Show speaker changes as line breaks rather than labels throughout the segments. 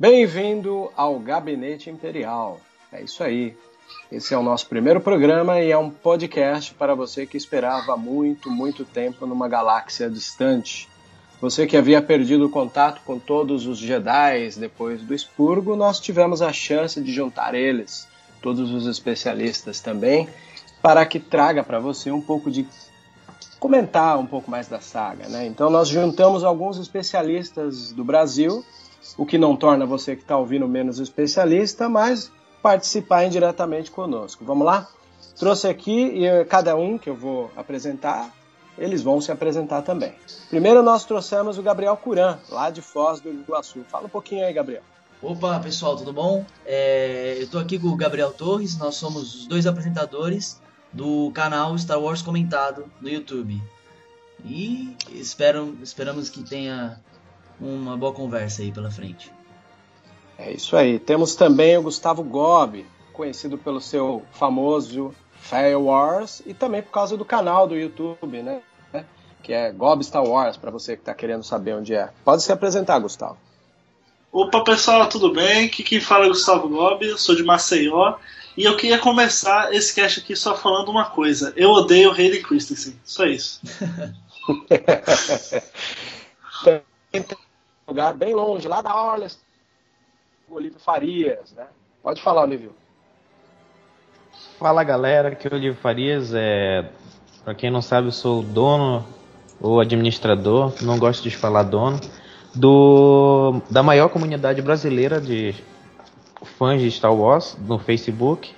Bem-vindo ao Gabinete Imperial. É isso aí. Esse é o nosso primeiro programa e é um podcast para você que esperava muito, muito tempo numa galáxia distante. Você que havia perdido contato com todos os Jedi depois do expurgo, nós tivemos a chance de juntar eles, todos os especialistas também, para que traga para você um pouco de comentar um pouco mais da saga, né? Então nós juntamos alguns especialistas do Brasil o que não torna você que está ouvindo menos especialista, mas participar indiretamente conosco. Vamos lá? Trouxe aqui e cada um que eu vou apresentar, eles vão se apresentar também. Primeiro nós trouxemos o Gabriel Curan, lá de Foz do Iguaçu. Fala um pouquinho aí, Gabriel.
Opa, pessoal, tudo bom? É, eu estou aqui com o Gabriel Torres, nós somos os dois apresentadores do canal Star Wars Comentado no YouTube. E esperamos que tenha uma boa conversa aí pela frente.
É isso aí. Temos também o Gustavo Gobi, conhecido pelo seu famoso Fair Wars e também por causa do canal do YouTube, né? Que é Gob Star Wars, para você que está querendo saber onde é. Pode se apresentar, Gustavo.
Opa, pessoal, tudo bem? Aqui quem fala é Gustavo Gobi, eu sou de Maceió. E eu queria começar esse cast aqui só falando uma coisa. Eu odeio Hayden Christensen. Só isso.
lugar bem longe, lá da Orleans, o Olívio Farias, né? Pode falar, Olívio.
Fala galera, aqui é o Olívio Farias. É... Para quem não sabe, eu sou o dono ou administrador, não gosto de falar dono, do da maior comunidade brasileira de fãs de Star Wars no Facebook.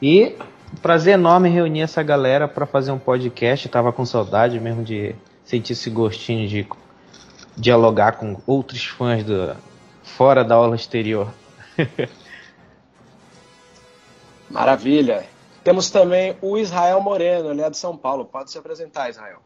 E prazer enorme reunir essa galera para fazer um podcast. tava com saudade mesmo de sentir esse gostinho de dialogar com outros fãs do, fora da aula exterior.
Maravilha. Temos também o Israel Moreno, ele é de São Paulo. Pode se apresentar, Israel.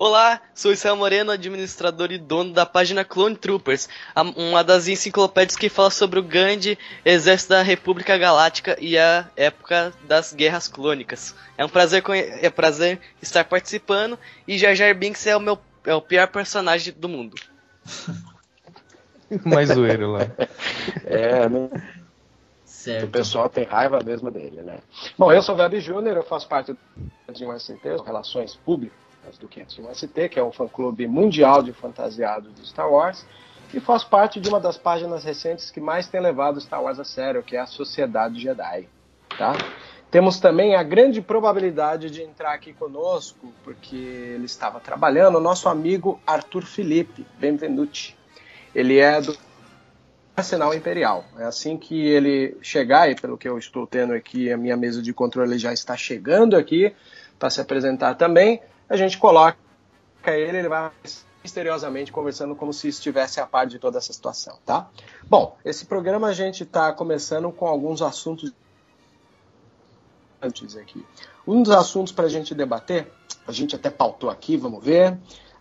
Olá, sou Israel Moreno, administrador e dono da página Clone Troopers, uma das enciclopédias que fala sobre o grande exército da República Galáctica e a época das guerras clônicas. É um prazer, é um prazer estar participando e Jar Jar Binks é o meu é o pior personagem do mundo.
Mais zoeiro lá.
É, né? Certo. O pessoal tem raiva mesmo dele, né? Bom, eu sou o Gabi Júnior, eu faço parte de um ST, Relações Públicas do 501 ST, que é um fã-clube mundial de fantasiados de Star Wars, e faço parte de uma das páginas recentes que mais tem levado Star Wars a sério, que é a Sociedade Jedi, tá? Temos também a grande probabilidade de entrar aqui conosco, porque ele estava trabalhando, o nosso amigo Arthur Felipe Benvenuti. Ele é do Arsenal Imperial. É assim que ele chegar, e pelo que eu estou tendo aqui, a minha mesa de controle já está chegando aqui para se apresentar também, a gente coloca ele, ele vai misteriosamente conversando como se estivesse a par de toda essa situação, tá? Bom, esse programa a gente está começando com alguns assuntos antes aqui. Um dos assuntos para a gente debater, a gente até pautou aqui, vamos ver.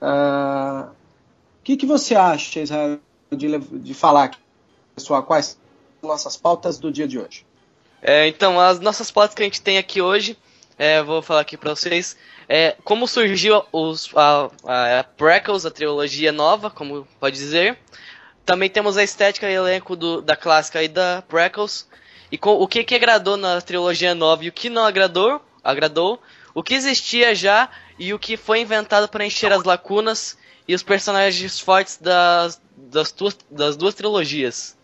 O uh, que, que você acha, Israel, de, de falar aqui, pessoal, quais são nossas pautas do dia de hoje?
É, então, as nossas pautas que a gente tem aqui hoje, é, vou falar aqui para vocês, é, como surgiu os, a, a, a Prequels, a trilogia nova, como pode dizer. Também temos a estética e elenco do, da clássica e da Prequels. E com, o que, que agradou na trilogia nova e o que não agradou, agradou, o que existia já e o que foi inventado para encher as lacunas e os personagens fortes das, das, duas, das duas trilogias.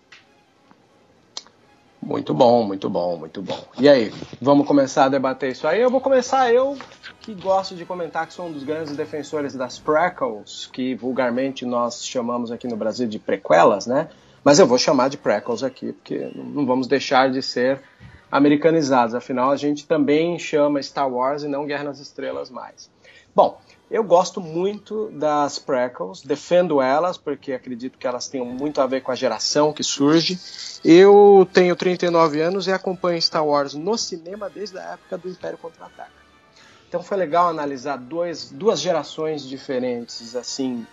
Muito bom, muito bom, muito bom. E aí, vamos começar a debater isso aí? Eu vou começar eu, que gosto de comentar que sou um dos grandes defensores das prequels, que vulgarmente nós chamamos aqui no Brasil de prequelas, né? Mas eu vou chamar de prequels aqui, porque não vamos deixar de ser americanizados. Afinal, a gente também chama Star Wars e não Guerra nas Estrelas mais. Bom, eu gosto muito das prequels, defendo elas porque acredito que elas tenham muito a ver com a geração que surge. Eu tenho 39 anos e acompanho Star Wars no cinema desde a época do Império Contra-Ataca. Então foi legal analisar dois, duas gerações diferentes, assim,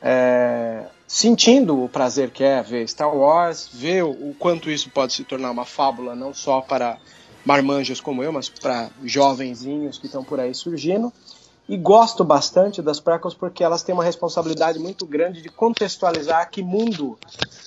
é, sentindo o prazer que é ver Star Wars, ver o quanto isso pode se tornar uma fábula não só para marmanjos como eu, mas para jovenzinhos que estão por aí surgindo. E gosto bastante das prequels porque elas têm uma responsabilidade muito grande de contextualizar que mundo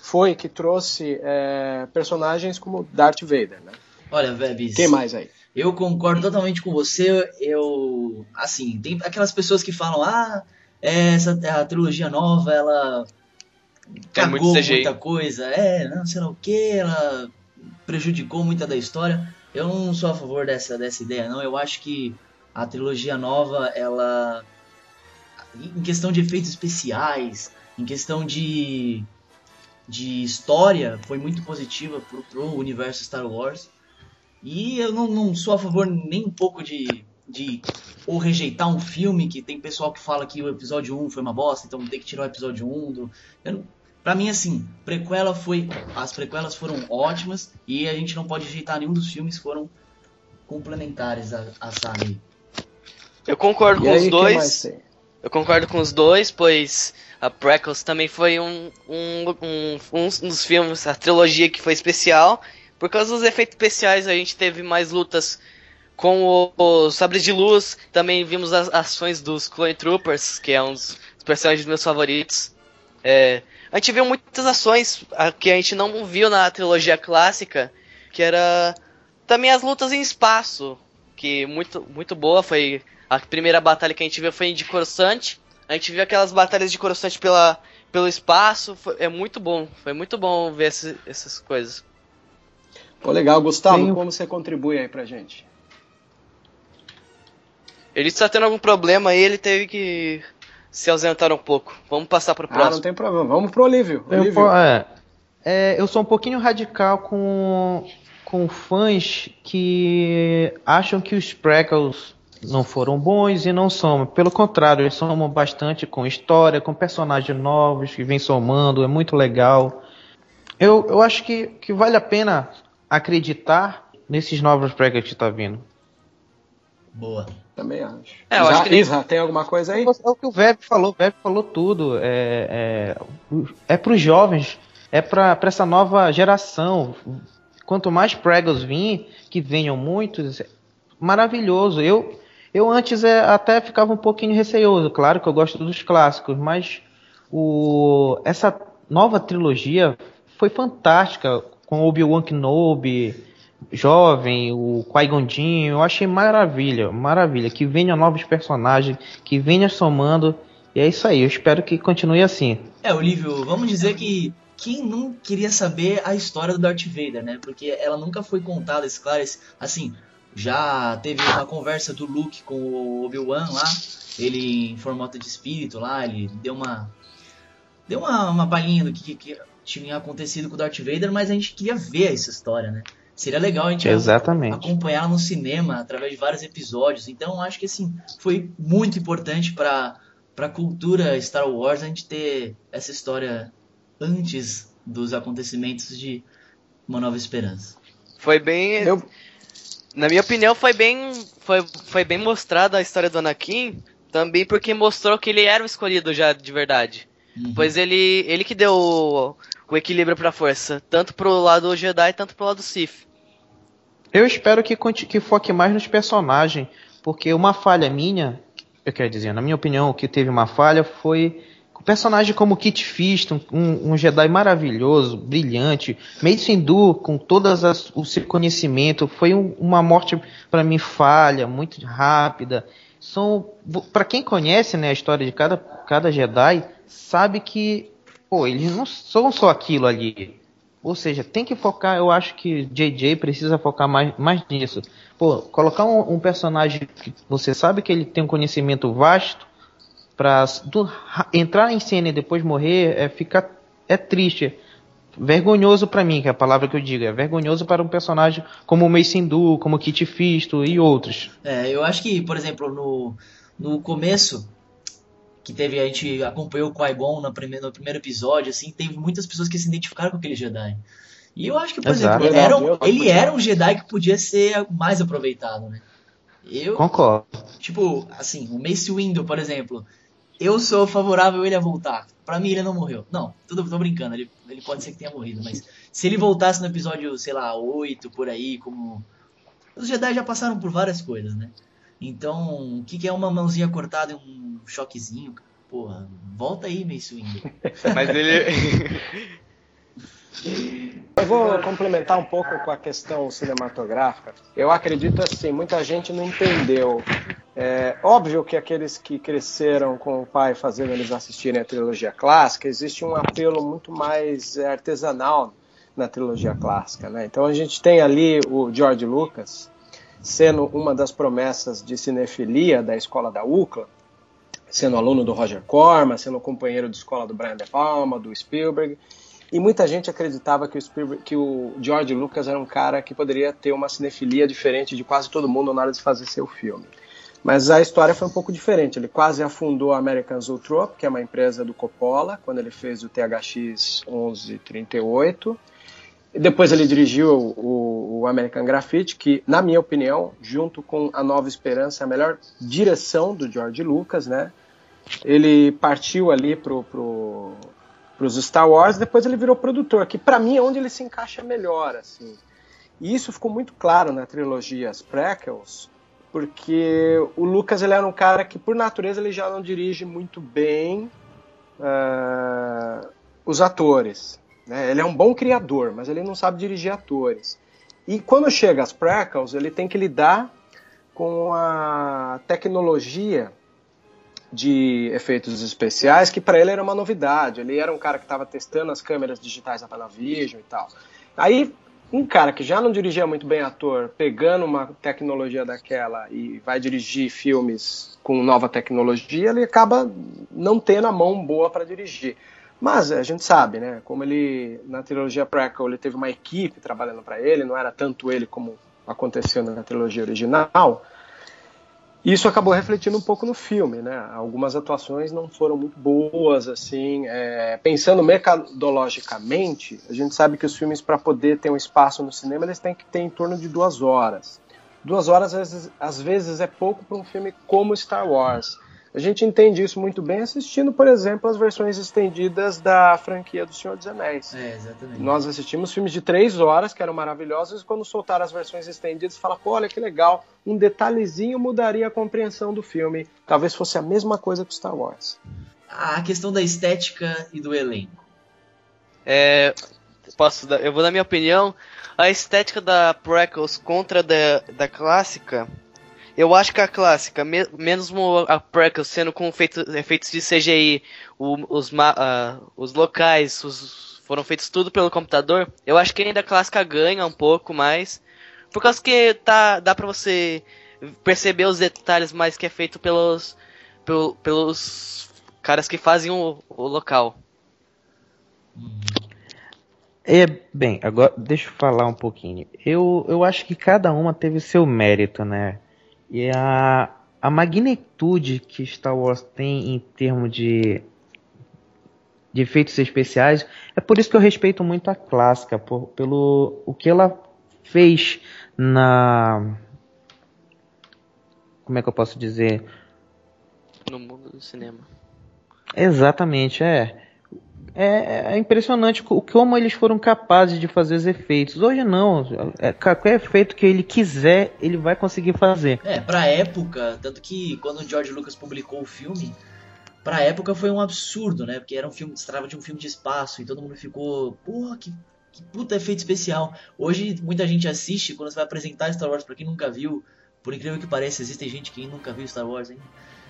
foi que trouxe é, personagens como Darth Vader, né?
Olha, Vebs.
Quem mais aí?
Eu concordo totalmente com você. Eu, assim, tem aquelas pessoas que falam, ah, essa a trilogia nova, ela cagou muita coisa, é, não sei lá o que, ela prejudicou muita da história. Eu não sou a favor dessa, dessa ideia, não. Eu acho que a trilogia nova, ela. Em questão de efeitos especiais, em questão de. de história, foi muito positiva pro, pro universo Star Wars. E eu não, não sou a favor nem um pouco de, de ou rejeitar um filme que tem pessoal que fala que o episódio 1 foi uma bosta, então tem que tirar o episódio 1 do. Eu, pra mim, assim, prequela foi. As prequelas foram ótimas e a gente não pode rejeitar nenhum dos filmes, foram complementares à, à saga.
Eu concordo e com aí, os dois. Eu concordo com os dois, pois a Prequels também foi um, um, um, um dos filmes, a trilogia que foi especial. Por causa dos efeitos especiais, a gente teve mais lutas com os Sabres de Luz. Também vimos as ações dos Clone Troopers, que é um dos personagens meus favoritos. É, a gente viu muitas ações que a gente não viu na trilogia clássica, que era também as lutas em espaço, que muito muito boa foi a primeira batalha que a gente viu foi de Coruscant. A gente viu aquelas batalhas de Coruscant pela, pelo espaço. Foi, é muito bom. Foi muito bom ver esse, essas coisas.
Pô, legal. Gustavo, Sim. como você contribui aí pra gente?
Ele está tendo algum problema aí, ele teve que se ausentar um pouco. Vamos passar pro próximo. Ah,
não tem problema. Vamos pro Olívio.
Olívio. Eu, é, é, eu sou um pouquinho radical com, com fãs que acham que os prequels não foram bons e não são. Pelo contrário, eles somam bastante com história, com personagens novos que vem somando, é muito legal. Eu, eu acho que, que vale a pena acreditar nesses novos prequels que está vindo.
Boa.
Também acho. É, eu acho que... Isra, tem alguma coisa aí?
É o que o Veb falou, o Veb falou tudo. É, é, é para os jovens, é para essa nova geração. Quanto mais pregos vir, que venham muitos, maravilhoso. Eu, eu antes é, até ficava um pouquinho receoso, claro que eu gosto dos clássicos, mas o, essa nova trilogia foi fantástica, com Obi-Wan Kenobi, jovem, o Qui-Gon eu achei maravilha, maravilha, que venha novos personagens, que venha somando, e é isso aí, eu espero que continue assim.
É, Olívio, vamos dizer que quem não queria saber a história do Darth Vader, né? Porque ela nunca foi contada, claro, assim, já teve uma conversa do Luke com o Obi-Wan lá, ele em formato de espírito lá, ele deu uma deu uma, uma palhinha do que, que, tinha acontecido com o Darth Vader, mas a gente queria ver essa história, né? Seria legal a gente
Exatamente.
acompanhar no cinema através de vários episódios. Então acho que assim foi muito importante para para a cultura Star Wars a gente ter essa história antes dos acontecimentos de Uma Nova Esperança.
Foi bem eu na minha opinião, foi bem, foi, foi bem mostrada a história do Anakin, também porque mostrou que ele era o escolhido já de verdade. Uhum. Pois ele, ele que deu o, o equilíbrio pra força, tanto pro lado Jedi, tanto pro lado Sith.
Eu espero que, que foque mais nos personagens, porque uma falha minha, eu quero dizer, na minha opinião, o que teve uma falha foi personagem como Kit Fisto, um, um, Jedi maravilhoso, brilhante, Mace Windu com todas as, o seu conhecimento, foi um, uma morte para mim falha, muito rápida. São para quem conhece, né, a história de cada, cada Jedi, sabe que pô, eles não são só aquilo ali. Ou seja, tem que focar, eu acho que JJ precisa focar mais, mais nisso. Pô, colocar um, um personagem que você sabe que ele tem um conhecimento vasto, para entrar em cena e depois morrer é ficar é triste vergonhoso para mim que é a palavra que eu digo é vergonhoso para um personagem como o Mace Windu, como Kit Fisto e outros
é eu acho que por exemplo no, no começo que teve a gente acompanhou o Qui-Gon no primeiro, no primeiro episódio assim teve muitas pessoas que se identificaram com aquele Jedi e eu acho que por Exato. exemplo ele era, um, ele era um Jedi que podia ser mais aproveitado né eu
concordo
tipo assim o Mace Windu por exemplo eu sou favorável a ele a voltar. Pra mim, ele não morreu. Não, tudo, tô brincando, ele, ele pode ser que tenha morrido, mas se ele voltasse no episódio, sei lá, 8, por aí, como. Os Jedi já passaram por várias coisas, né? Então, o que, que é uma mãozinha cortada e um choquezinho? Porra, volta aí, Mace Windu.
Mas ele.
Eu vou complementar um pouco com a questão cinematográfica. Eu acredito assim, muita gente não entendeu. É óbvio que aqueles que cresceram com o pai fazendo eles assistirem a trilogia clássica, existe um apelo muito mais é, artesanal na trilogia clássica, né? Então a gente tem ali o George Lucas sendo uma das promessas de cinefilia da escola da UCLA, sendo aluno do Roger Corman, sendo companheiro de escola do Brian De Palma, do Spielberg, e muita gente acreditava que o, Spielberg, que o George Lucas era um cara que poderia ter uma cinefilia diferente de quase todo mundo na hora de fazer seu filme. Mas a história foi um pouco diferente. Ele quase afundou a American Zoetrope, que é uma empresa do Coppola, quando ele fez o THX 1138. Depois ele dirigiu o, o, American Graffiti, que, na minha opinião, junto com A Nova Esperança, é a melhor direção do George Lucas, né? Ele partiu ali pro, pro, para os Star Wars, depois ele virou produtor, que para mim é onde ele se encaixa melhor, assim. E isso ficou muito claro na trilogia As Prequels, porque o Lucas ele era um cara que, por natureza, ele já não dirige muito bem uh, os atores. Né? Ele é um bom criador, mas ele não sabe dirigir atores. E quando chega às Prequels, ele tem que lidar com a tecnologia de efeitos especiais que para ele era uma novidade. Ele era um cara que estava testando as câmeras digitais da Panavision e tal. Aí um cara que já não dirigia muito bem ator, pegando uma tecnologia daquela e vai dirigir filmes com nova tecnologia, ele acaba não tendo a mão boa para dirigir. Mas a gente sabe, né? Como ele na trilogia prequel ele teve uma equipe trabalhando para ele, não era tanto ele como aconteceu na trilogia original. Isso acabou refletindo um pouco no filme, né? Algumas atuações não foram muito boas, assim. É, pensando metodologicamente, a gente sabe que os filmes, para poder ter um espaço no cinema, eles têm que ter em torno de duas horas. Duas horas, às vezes, às vezes é pouco para um filme como Star Wars. A gente entende isso muito bem assistindo, por exemplo, as versões estendidas da franquia do Senhor dos Anéis.
É, exatamente.
Nós assistimos filmes de três horas, que eram maravilhosos, e quando soltaram as versões estendidas, fala, pô, olha que legal, um detalhezinho mudaria a compreensão do filme. Talvez fosse a mesma coisa com Star Wars.
A questão da estética e do elenco.
É, posso dar, eu vou dar minha opinião. A estética da prequels contra da, da clássica eu acho que a clássica, me, mesmo a prequel sendo com feito, efeitos de CGI, o, os, uh, os locais os, foram feitos tudo pelo computador, eu acho que ainda a clássica ganha um pouco mais. Por causa que tá, dá pra você perceber os detalhes mais que é feito pelos, pelo, pelos caras que fazem o, o local.
É, bem, agora deixa eu falar um pouquinho. Eu, eu acho que cada uma teve seu mérito, né? E a, a magnitude que Star Wars tem em termos de, de efeitos especiais, é por isso que eu respeito muito a clássica, por, pelo o que ela fez na. Como é que eu posso dizer?
No mundo do cinema.
Exatamente, é é, é, impressionante como eles foram capazes de fazer os efeitos. Hoje não, é, qualquer efeito que ele quiser, ele vai conseguir fazer.
É, pra época, tanto que quando o George Lucas publicou o filme, pra época foi um absurdo, né? Porque era um filme, se de um filme de espaço e todo mundo ficou, porra, que, que puta efeito especial. Hoje muita gente assiste quando você vai apresentar Star Wars pra quem nunca viu. Por incrível que pareça, existe gente que nunca viu Star Wars ainda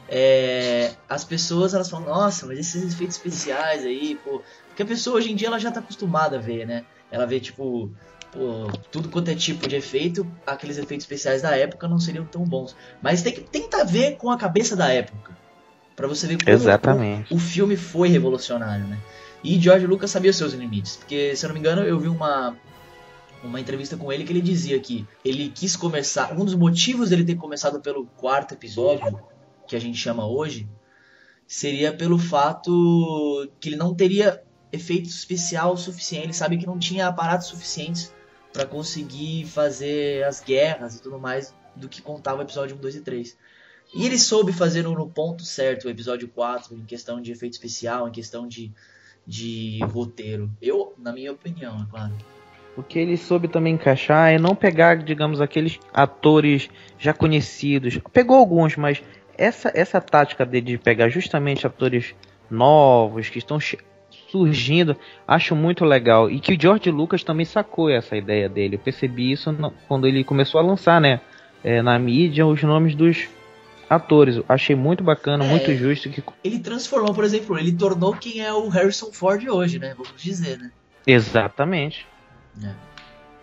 é, as pessoas elas falam, nossa, mas esses efeitos especiais aí, pô. Porque a pessoa hoje em dia ela já tá acostumada a ver, né? Ela vê, tipo, pô, tudo quanto é tipo de efeito, aqueles efeitos especiais da época não seriam tão bons. Mas tem que tentar ver com a cabeça da época. para você ver como
Exatamente.
O, o, filme foi revolucionário, né? E George Lucas sabia os seus limites. Porque, se eu não me engano, eu vi uma, uma entrevista com ele que ele dizia que ele quis começar. Um dos motivos dele ter começado pelo quarto episódio que a gente chama hoje, seria pelo fato que ele não teria efeito especial suficiente, ele sabe que não tinha aparatos suficientes para conseguir fazer as guerras e tudo mais do que contava o episódio 1, 2 e 3. E ele soube fazer no ponto certo o episódio 4, em questão de efeito especial, em questão de, de roteiro. Eu, na minha opinião, é claro.
O que ele soube também encaixar é não pegar, digamos, aqueles atores já conhecidos. Pegou alguns, mas essa, essa tática dele de pegar justamente atores novos que estão surgindo, acho muito legal. E que o George Lucas também sacou essa ideia dele. Eu percebi isso no, quando ele começou a lançar, né? É, na mídia, os nomes dos atores. achei muito bacana, é, muito justo. que
Ele transformou, por exemplo, ele tornou quem é o Harrison Ford hoje, né? Vamos dizer, né?
Exatamente.
É.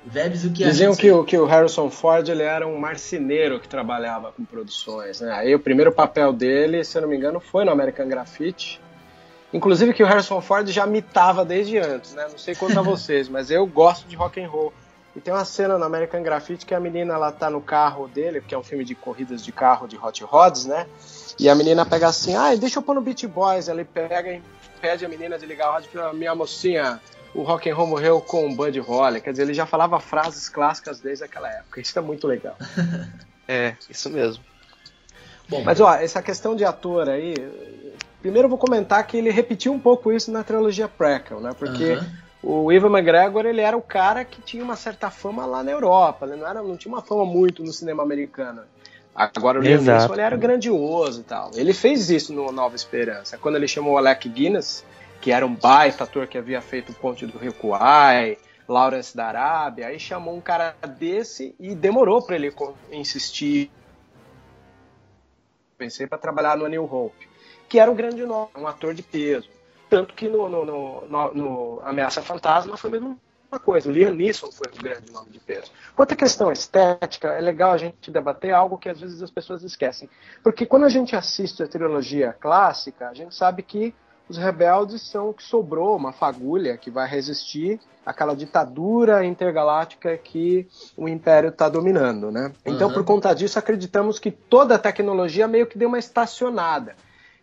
Vebs, o que
Diziam que o, que o Harrison Ford ele era um marceneiro que trabalhava com produções. Né? Aí o primeiro papel dele, se eu não me engano, foi no American Graffiti. Inclusive que o Harrison Ford já mitava desde antes, né? Não sei quanto a vocês, mas eu gosto de rock and roll. E tem uma cena no American Graffiti que a menina ela tá no carro dele, porque é um filme de corridas de carro de hot rods, né? E a menina pega assim, ah, deixa eu pôr no Beach Boys. Ela pega e pede a menina de ligar o rádio para minha mocinha, o rock and roll morreu com o Buddy Holly. Quer dizer, ele já falava frases clássicas desde aquela época. Isso é muito legal.
é, isso mesmo.
Bom, mas ó, essa questão de ator aí, primeiro eu vou comentar que ele repetiu um pouco isso na trilogia Prequel, né? Porque o Ivan McGregor ele era o cara que tinha uma certa fama lá na Europa, ele não, era, não tinha uma fama muito no cinema americano. Agora o Liam Neeson ele era grandioso e tal. Ele fez isso no Nova Esperança. Quando ele chamou o Alec Guinness, que era um baita ator que havia feito o Ponte do Rio Kwai, Lawrence da Arábia, aí chamou um cara desse e demorou para ele insistir. Pensei para trabalhar no New Hope, que era um grande nome, um ator de peso. Tanto que no, no, no, no Ameaça Fantasma foi mesmo uma coisa. O Liam Neeson foi um grande nome de peso. Quanto à questão estética, é legal a gente debater algo que às vezes as pessoas esquecem. Porque quando a gente assiste a trilogia clássica, a gente sabe que os rebeldes são o que sobrou, uma fagulha que vai resistir àquela ditadura intergaláctica que o Império está dominando, né? Então, uhum. por conta disso, acreditamos que toda a tecnologia meio que deu uma estacionada.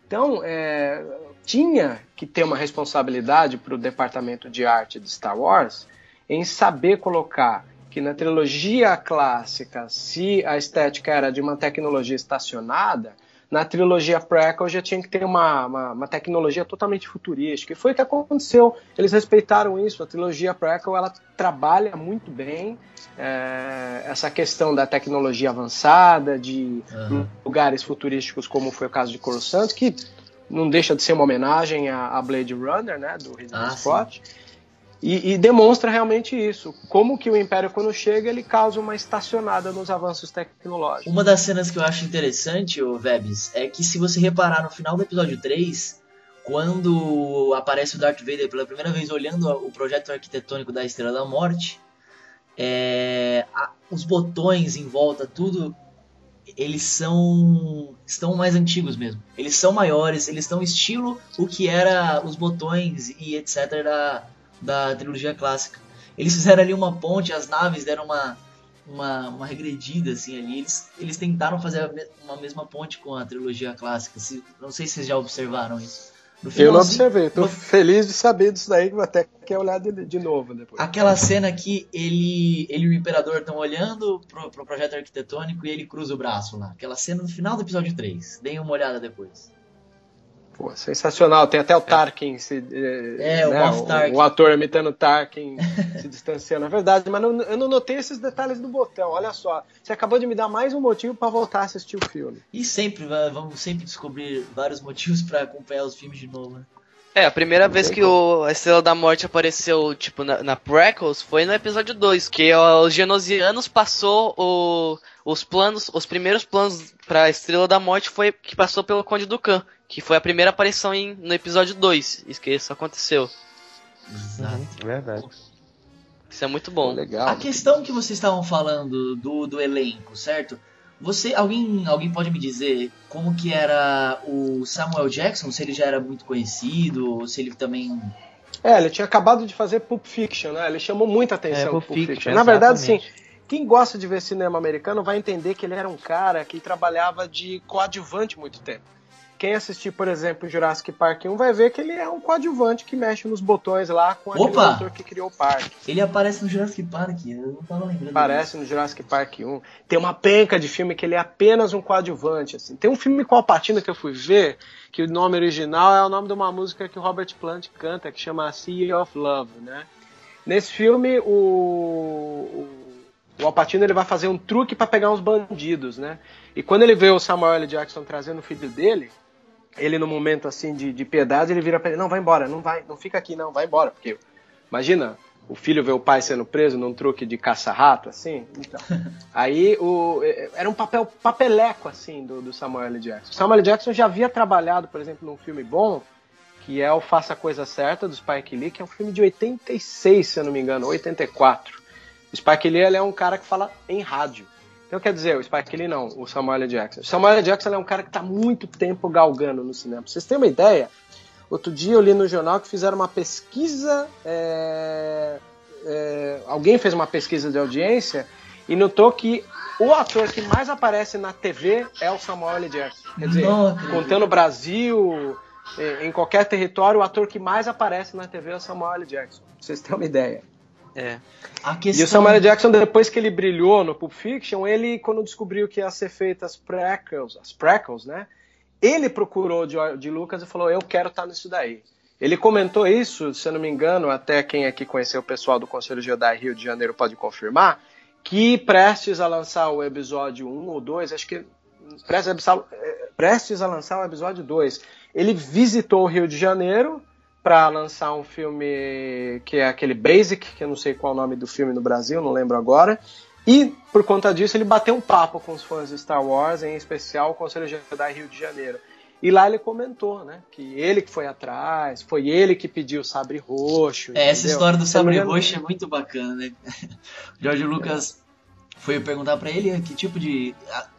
Então, é, tinha que ter uma responsabilidade para o departamento de arte de Star Wars em saber colocar que na trilogia clássica, se a estética era de uma tecnologia estacionada, na trilogia prequel já tinha que ter uma, uma, uma, tecnologia totalmente futurística. E foi o que aconteceu. Eles respeitaram isso. A trilogia prequel ela trabalha muito bem é, essa questão da tecnologia avançada, de uhum. lugares futurísticos, como foi o caso de Coruscant, que não deixa de ser uma homenagem a, a Blade Runner, né, do Ridley ah, Scott. Sim. E, e, demonstra realmente isso. Como que o Império, quando chega, ele causa uma estacionada nos avanços tecnológicos.
Uma das cenas que eu acho interessante, o Vebs, é que se você reparar no final do episódio 3, quando aparece o Darth Vader pela primeira vez olhando o projeto arquitetônico da Estrela da Morte, é, a, os botões em volta, tudo, eles são estão mais antigos mesmo. Eles são maiores, eles estão estilo o que era os botões e etc da da trilogia clássica. Eles fizeram ali uma ponte, as naves deram uma, uma, uma regredida assim ali. Eles, eles tentaram fazer uma mesma ponte com a trilogia clássica. Se, não sei se vocês já observaram isso.
eu não observei, estou no... feliz de saber disso daí, que vou até quer olhar de, de novo depois.
Aquela cena que ele, ele e o Imperador estão olhando pro, pro projeto arquitetônico e ele cruza o braço lá. Aquela cena no final do episódio 3. Deem uma olhada depois.
Pô, sensacional. Tem até o Tarkin, se,
é, né, o, Tarkin.
o, ator imitando Tarkin se distanciando. É verdade, mas não, eu não notei esses detalhes do botão. Olha só, você acabou de me dar mais um motivo para voltar a assistir o filme.
E sempre, vamos sempre descobrir vários motivos para acompanhar os filmes de novo. Né?
É, a primeira vez que o, a Estrela da Morte apareceu, tipo, na, na Prequels foi no episódio 2, que os genosianos passou o, os planos, os primeiros planos para a Estrela da Morte foi que passou pelo Conde Dukan, que foi a primeira aparição em, no episódio 2. Isso que isso aconteceu.
Exato. Uhum, verdade.
Isso é muito bom.
Legal. A questão que vocês estavam falando do, do elenco, certo? Você, alguém, alguém pode me dizer como que era o Samuel Jackson? Se ele já era muito conhecido, ou se ele também
é, ele tinha acabado de fazer Pulp Fiction, né? Ele chamou muita atenção é, Pulp, Pulp Fiction. Fiction. Na verdade, sim, quem gosta de ver cinema americano vai entender que ele era um cara que trabalhava de coadjuvante muito tempo. Quem assistir, por exemplo, Jurassic Park 1 vai ver que ele é um coadjuvante que mexe nos botões lá com Opa! ator que criou o parque.
Ele aparece no Jurassic Park, eu não tava lembrando.
Aparece no Jurassic Park 1. Tem uma penca de filme que ele é apenas um coadjuvante, assim. Tem um filme com a Patina que eu fui ver, que o nome original é o nome de uma música que o Robert Plant canta, que chama Sea of Love, né? Nesse filme, o, o, o Alpatino ele vai fazer um truque para pegar uns bandidos, né? E quando ele vê o Samuel L. Jackson trazendo o filho dele, ele no momento assim de, de piedade, ele vira para ele, não, vai embora, não vai, não fica aqui não, vai embora, porque imagina, o filho vê o pai sendo preso num truque de caça-rato, assim. Então, aí o, era um papel papeleco, assim, do, do Samuel L. Jackson. Samuel L. Jackson já havia trabalhado, por exemplo, num filme bom, que é o Faça a Coisa Certa, do Spike Lee, que é um filme de 86, se eu não me engano, 84. O Spike Lee é um cara que fala em rádio. Então, quer dizer, o Spike Lee não, o Samuel L. Jackson. O Samuel L. Jackson é um cara que está muito tempo galgando no cinema. Pra vocês terem uma ideia, outro dia eu li no jornal que fizeram uma pesquisa. É, é, alguém fez uma pesquisa de audiência e notou que o ator que mais aparece na TV é o Samuel L. Jackson. Quer dizer, contando o Brasil, em qualquer território, o ator que mais aparece na TV é o Samuel L. Jackson. Pra vocês terem uma ideia.
É.
Questão... E o Samuel L. Jackson, depois que ele brilhou no Pulp Fiction, ele, quando descobriu que ia ser feitas as prequels, as prequels, né? Ele procurou de, de Lucas e falou: Eu quero estar nisso daí. Ele comentou isso, se eu não me engano, até quem aqui conheceu o pessoal do Conselho Jedi Rio de Janeiro pode confirmar, que prestes a lançar o episódio 1 ou 2, acho que prestes a, prestes a lançar o episódio 2, ele visitou o Rio de Janeiro para lançar um filme que é aquele Basic, que eu não sei qual é o nome do filme no Brasil, não lembro agora. E por conta disso ele bateu um papo com os fãs de Star Wars, em especial o Conselho Jedi Rio de Janeiro. E lá ele comentou, né? Que ele que foi atrás, foi ele que pediu o sabre roxo.
É, essa história do sabre roxo é muito bacana, né? George Lucas é. foi perguntar para ele que tipo de.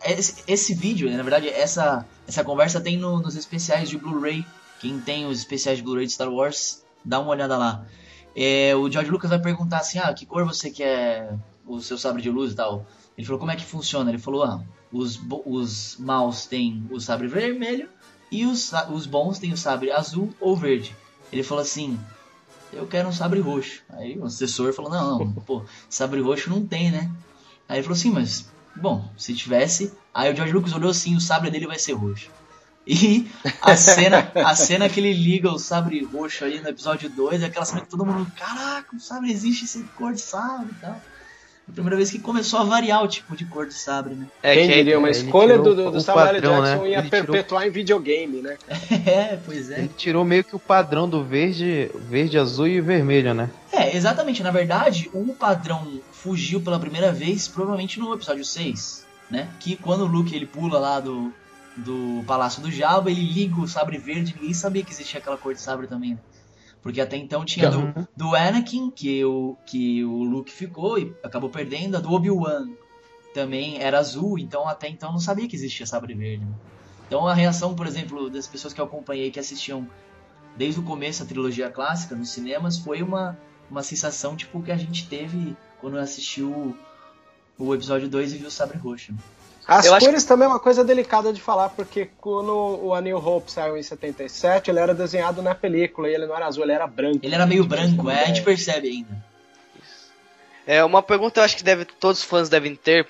Esse, esse, vídeo, na verdade, essa, essa conversa tem no, nos especiais de Blu-ray quem tem os especiais de Blu-ray de Star Wars, dá uma olhada lá. É, o George Lucas vai perguntar assim: ah, que cor você quer o seu sabre de luz e tal? Ele falou: como é que funciona? Ele falou: ah, os, os maus têm o sabre vermelho e os, os bons têm o sabre azul ou verde. Ele falou assim: eu quero um sabre roxo. Aí o assessor falou: não, não, pô, sabre roxo não tem, né? Aí ele falou assim: mas, bom, se tivesse. Aí o George Lucas olhou assim: o sabre dele vai ser roxo. E a cena, a cena que ele liga o sabre roxo aí no episódio 2 é aquela cena que todo mundo, caraca, o sabre existe esse cor de sabre e tal. É a primeira vez que começou a variar o tipo de cor de sabre, né?
É, Quem diria, uma escolha do, do, do Samuel Jackson né? ia ele perpetuar tirou... em videogame, né?
é, pois é.
Ele tirou meio que o padrão do verde, verde, azul e vermelho, né?
É, exatamente. Na verdade, o padrão fugiu pela primeira vez, provavelmente no episódio 6, né? Que quando o Luke ele pula lá do, do Palácio do Jabba, ele liga o sabre verde, ninguém sabia que existia aquela cor de sabre também, né? Porque até então tinha do, do Anakin, que o, que o Luke ficou e acabou perdendo, a do Obi-Wan também era azul, então até então não sabia que existia sabre verde. Né? Então a reação, por exemplo, das pessoas que eu acompanhei que assistiam desde o começo a trilogia clássica nos cinemas foi uma, uma sensação tipo que a gente teve quando assistiu o episódio 2 e viu o sabre roxo. Né?
As eu cores acho... também é uma coisa delicada de falar, porque quando o A New Hope saiu em 77, ele era desenhado na película e ele não era azul, ele era branco.
Ele era meio branco, é, a gente percebe ainda.
É uma pergunta eu acho que deve, todos os fãs devem ter,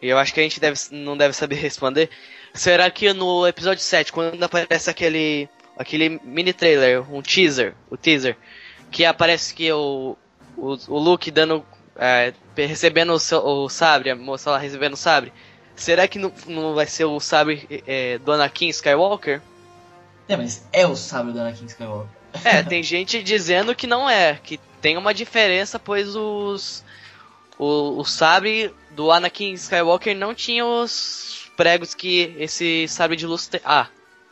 e eu acho que a gente deve, não deve saber responder. Será que no episódio 7, quando aparece aquele, aquele mini trailer, um teaser, o teaser, que aparece que o, o, o Luke dando. É, recebendo o, seu, o sabre, a moça lá recebendo o sabre, Será que não, não vai ser o sabre é, do Anakin Skywalker?
É, mas é o sabre do Anakin Skywalker.
É, tem gente dizendo que não é, que tem uma diferença, pois os. O, o sabre do Anakin Skywalker não tinha os pregos que esse sabre de luz tem. Ah.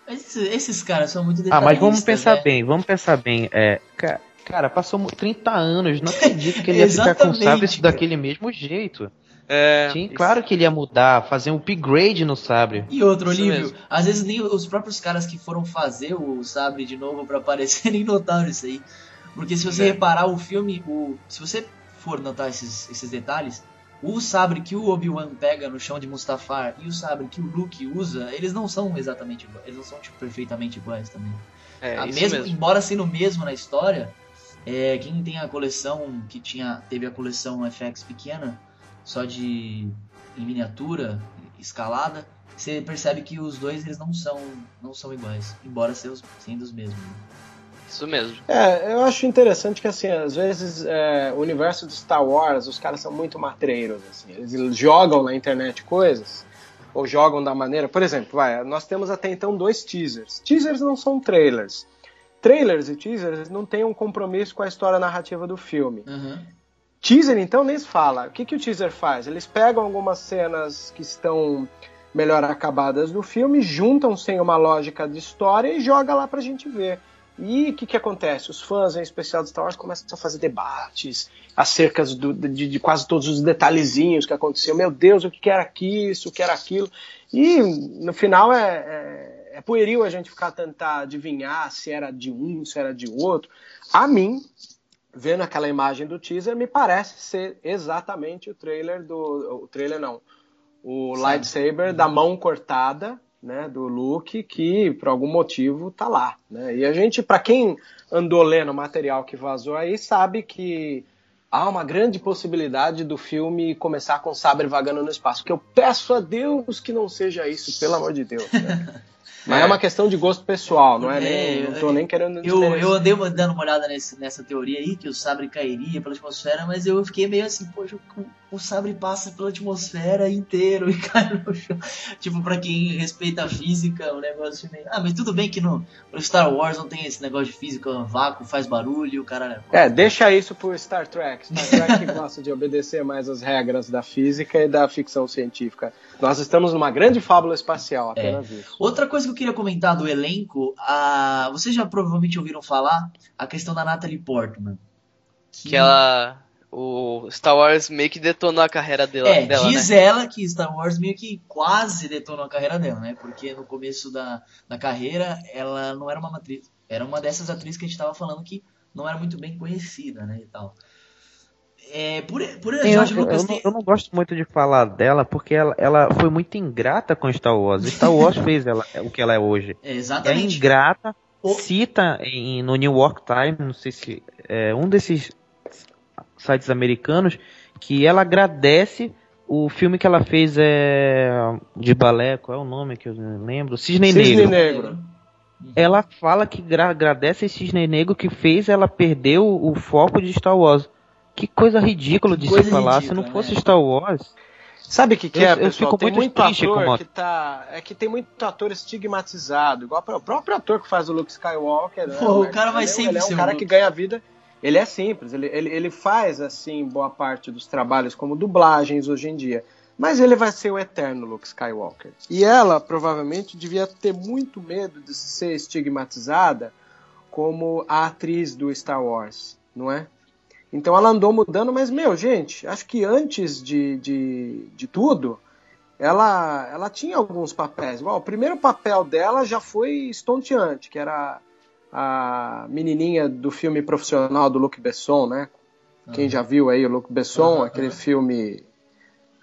Esses, esses caras são muito
Ah, mas vamos pensar né? bem, vamos pensar bem. É, cara, passou 30 anos, não acredito que ele ia ficar com o sabre daquele mesmo jeito. É, Sim, isso. claro que ele ia mudar, fazer um upgrade no sabre.
E outro, Olívio, às vezes nem os próprios caras que foram fazer o sabre de novo para aparecer nem notaram isso aí. Porque se você é. reparar o filme, o, se você for notar esses, esses detalhes, o sabre que o Obi-Wan pega no chão de Mustafar e o sabre que o Luke usa, eles não são exatamente iguais, eles não são tipo, perfeitamente iguais também. É, a mesmo, mesmo, Embora sendo o mesmo na história, é, quem tem a coleção, que tinha teve a coleção FX pequena, só de em miniatura, escalada, você percebe que os dois eles não são não são iguais, embora sejam sendo os mesmos. Né?
Isso mesmo.
É, eu acho interessante que, assim, às vezes é, o universo de Star Wars, os caras são muito matreiros, assim. Eles jogam na internet coisas, ou jogam da maneira... Por exemplo, vai, nós temos até então dois teasers. Teasers não são trailers. Trailers e teasers não têm um compromisso com a história narrativa do filme.
Uhum.
Teaser, então, nem se fala. O que, que o teaser faz? Eles pegam algumas cenas que estão melhor acabadas do filme, juntam sem uma lógica de história e joga lá pra gente ver. E o que, que acontece? Os fãs, em especial de Star Wars, começam a fazer debates acerca do, de, de, quase todos os detalhezinhos que aconteceu. Meu Deus, o que era isso, o que era aquilo. E no final é, é, é pueril a gente ficar tentar adivinhar se era de um, se era de outro. A mim, vendo aquela imagem do teaser, me parece ser exatamente o trailer do. O trailer não. O Sim. lightsaber da mão cortada, né, do Luke, que por algum motivo tá lá. Né? E a gente, para quem andou lendo o material que vazou aí, sabe que há uma grande possibilidade do filme começar com o sabre vagando no espaço. Que eu peço a Deus que não seja isso, pelo amor de Deus. Né? Mas é. é. uma questão de gosto pessoal, não é? é nem, não tô nem querendo.
Eu, eu andei dando uma olhada nesse, nessa teoria aí, que o sabre cairia pela atmosfera, mas eu fiquei meio assim, poxa, o, sabre passa pela atmosfera inteiro e cai no chão. Tipo, pra quem respeita a física, o negócio meio. Ah, mas tudo bem que no, no Star Wars não tem esse negócio de física, vácuo, faz barulho, o cara.
É, deixa isso pro Star Trek. Star Trek gosta de obedecer mais as regras da física e da ficção científica. Nós estamos numa grande fábula espacial, apenas
é. isso. Outra coisa que eu queria comentar do elenco, a... vocês já provavelmente ouviram falar a questão da Natalie Portman.
Que, que ela. O Star Wars meio que detonou a carreira dela.
É,
dela,
diz
né?
ela que Star Wars meio que quase detonou a carreira dela, né? Porque no começo da, da carreira ela não era uma atriz. Era uma dessas atrizes que a gente estava falando que não era muito bem conhecida, né? E tal. É, por, por
eu, Lucas, eu, não, eu, não, gosto muito de falar dela porque ela, ela foi muito ingrata com Star Wars. Star Wars fez ela, o que ela é hoje.
É, exatamente.
É ingrata, o... cita em, no New York Times, não sei se é um desses sites americanos, que ela agradece o filme que ela fez é de balé, qual é o nome que eu não lembro? Cisne, Cisne Negro. Negro. Ela fala que agradece esse Cisne Negro que fez ela perder o, o foco de Star Wars. Que coisa ridícula de se falar. Ridícula, se não fosse né? Star Wars.
Sabe o que, que eu, é, pessoal? Eu fico tem muito, muito ator que tá. É que tem muito ator estigmatizado. Igual o próprio ator que faz o Luke Skywalker. Né?
Pô, o cara vai sempre
Ele é um cara que ganha vida. Ele é simples, ele, ele, ele faz, assim, boa parte dos trabalhos como dublagens hoje em dia. Mas ele vai ser o eterno Luke Skywalker. E ela provavelmente devia ter muito medo de ser estigmatizada como a atriz do Star Wars, não é? Então ela andou mudando, mas, meu, gente, acho que antes de, de, de tudo, ela, ela tinha alguns papéis. Igual, o primeiro papel dela já foi estonteante, que era a menininha do filme profissional do Luc Besson, né? Uhum. Quem já viu aí o Luc Besson, uhum, aquele filme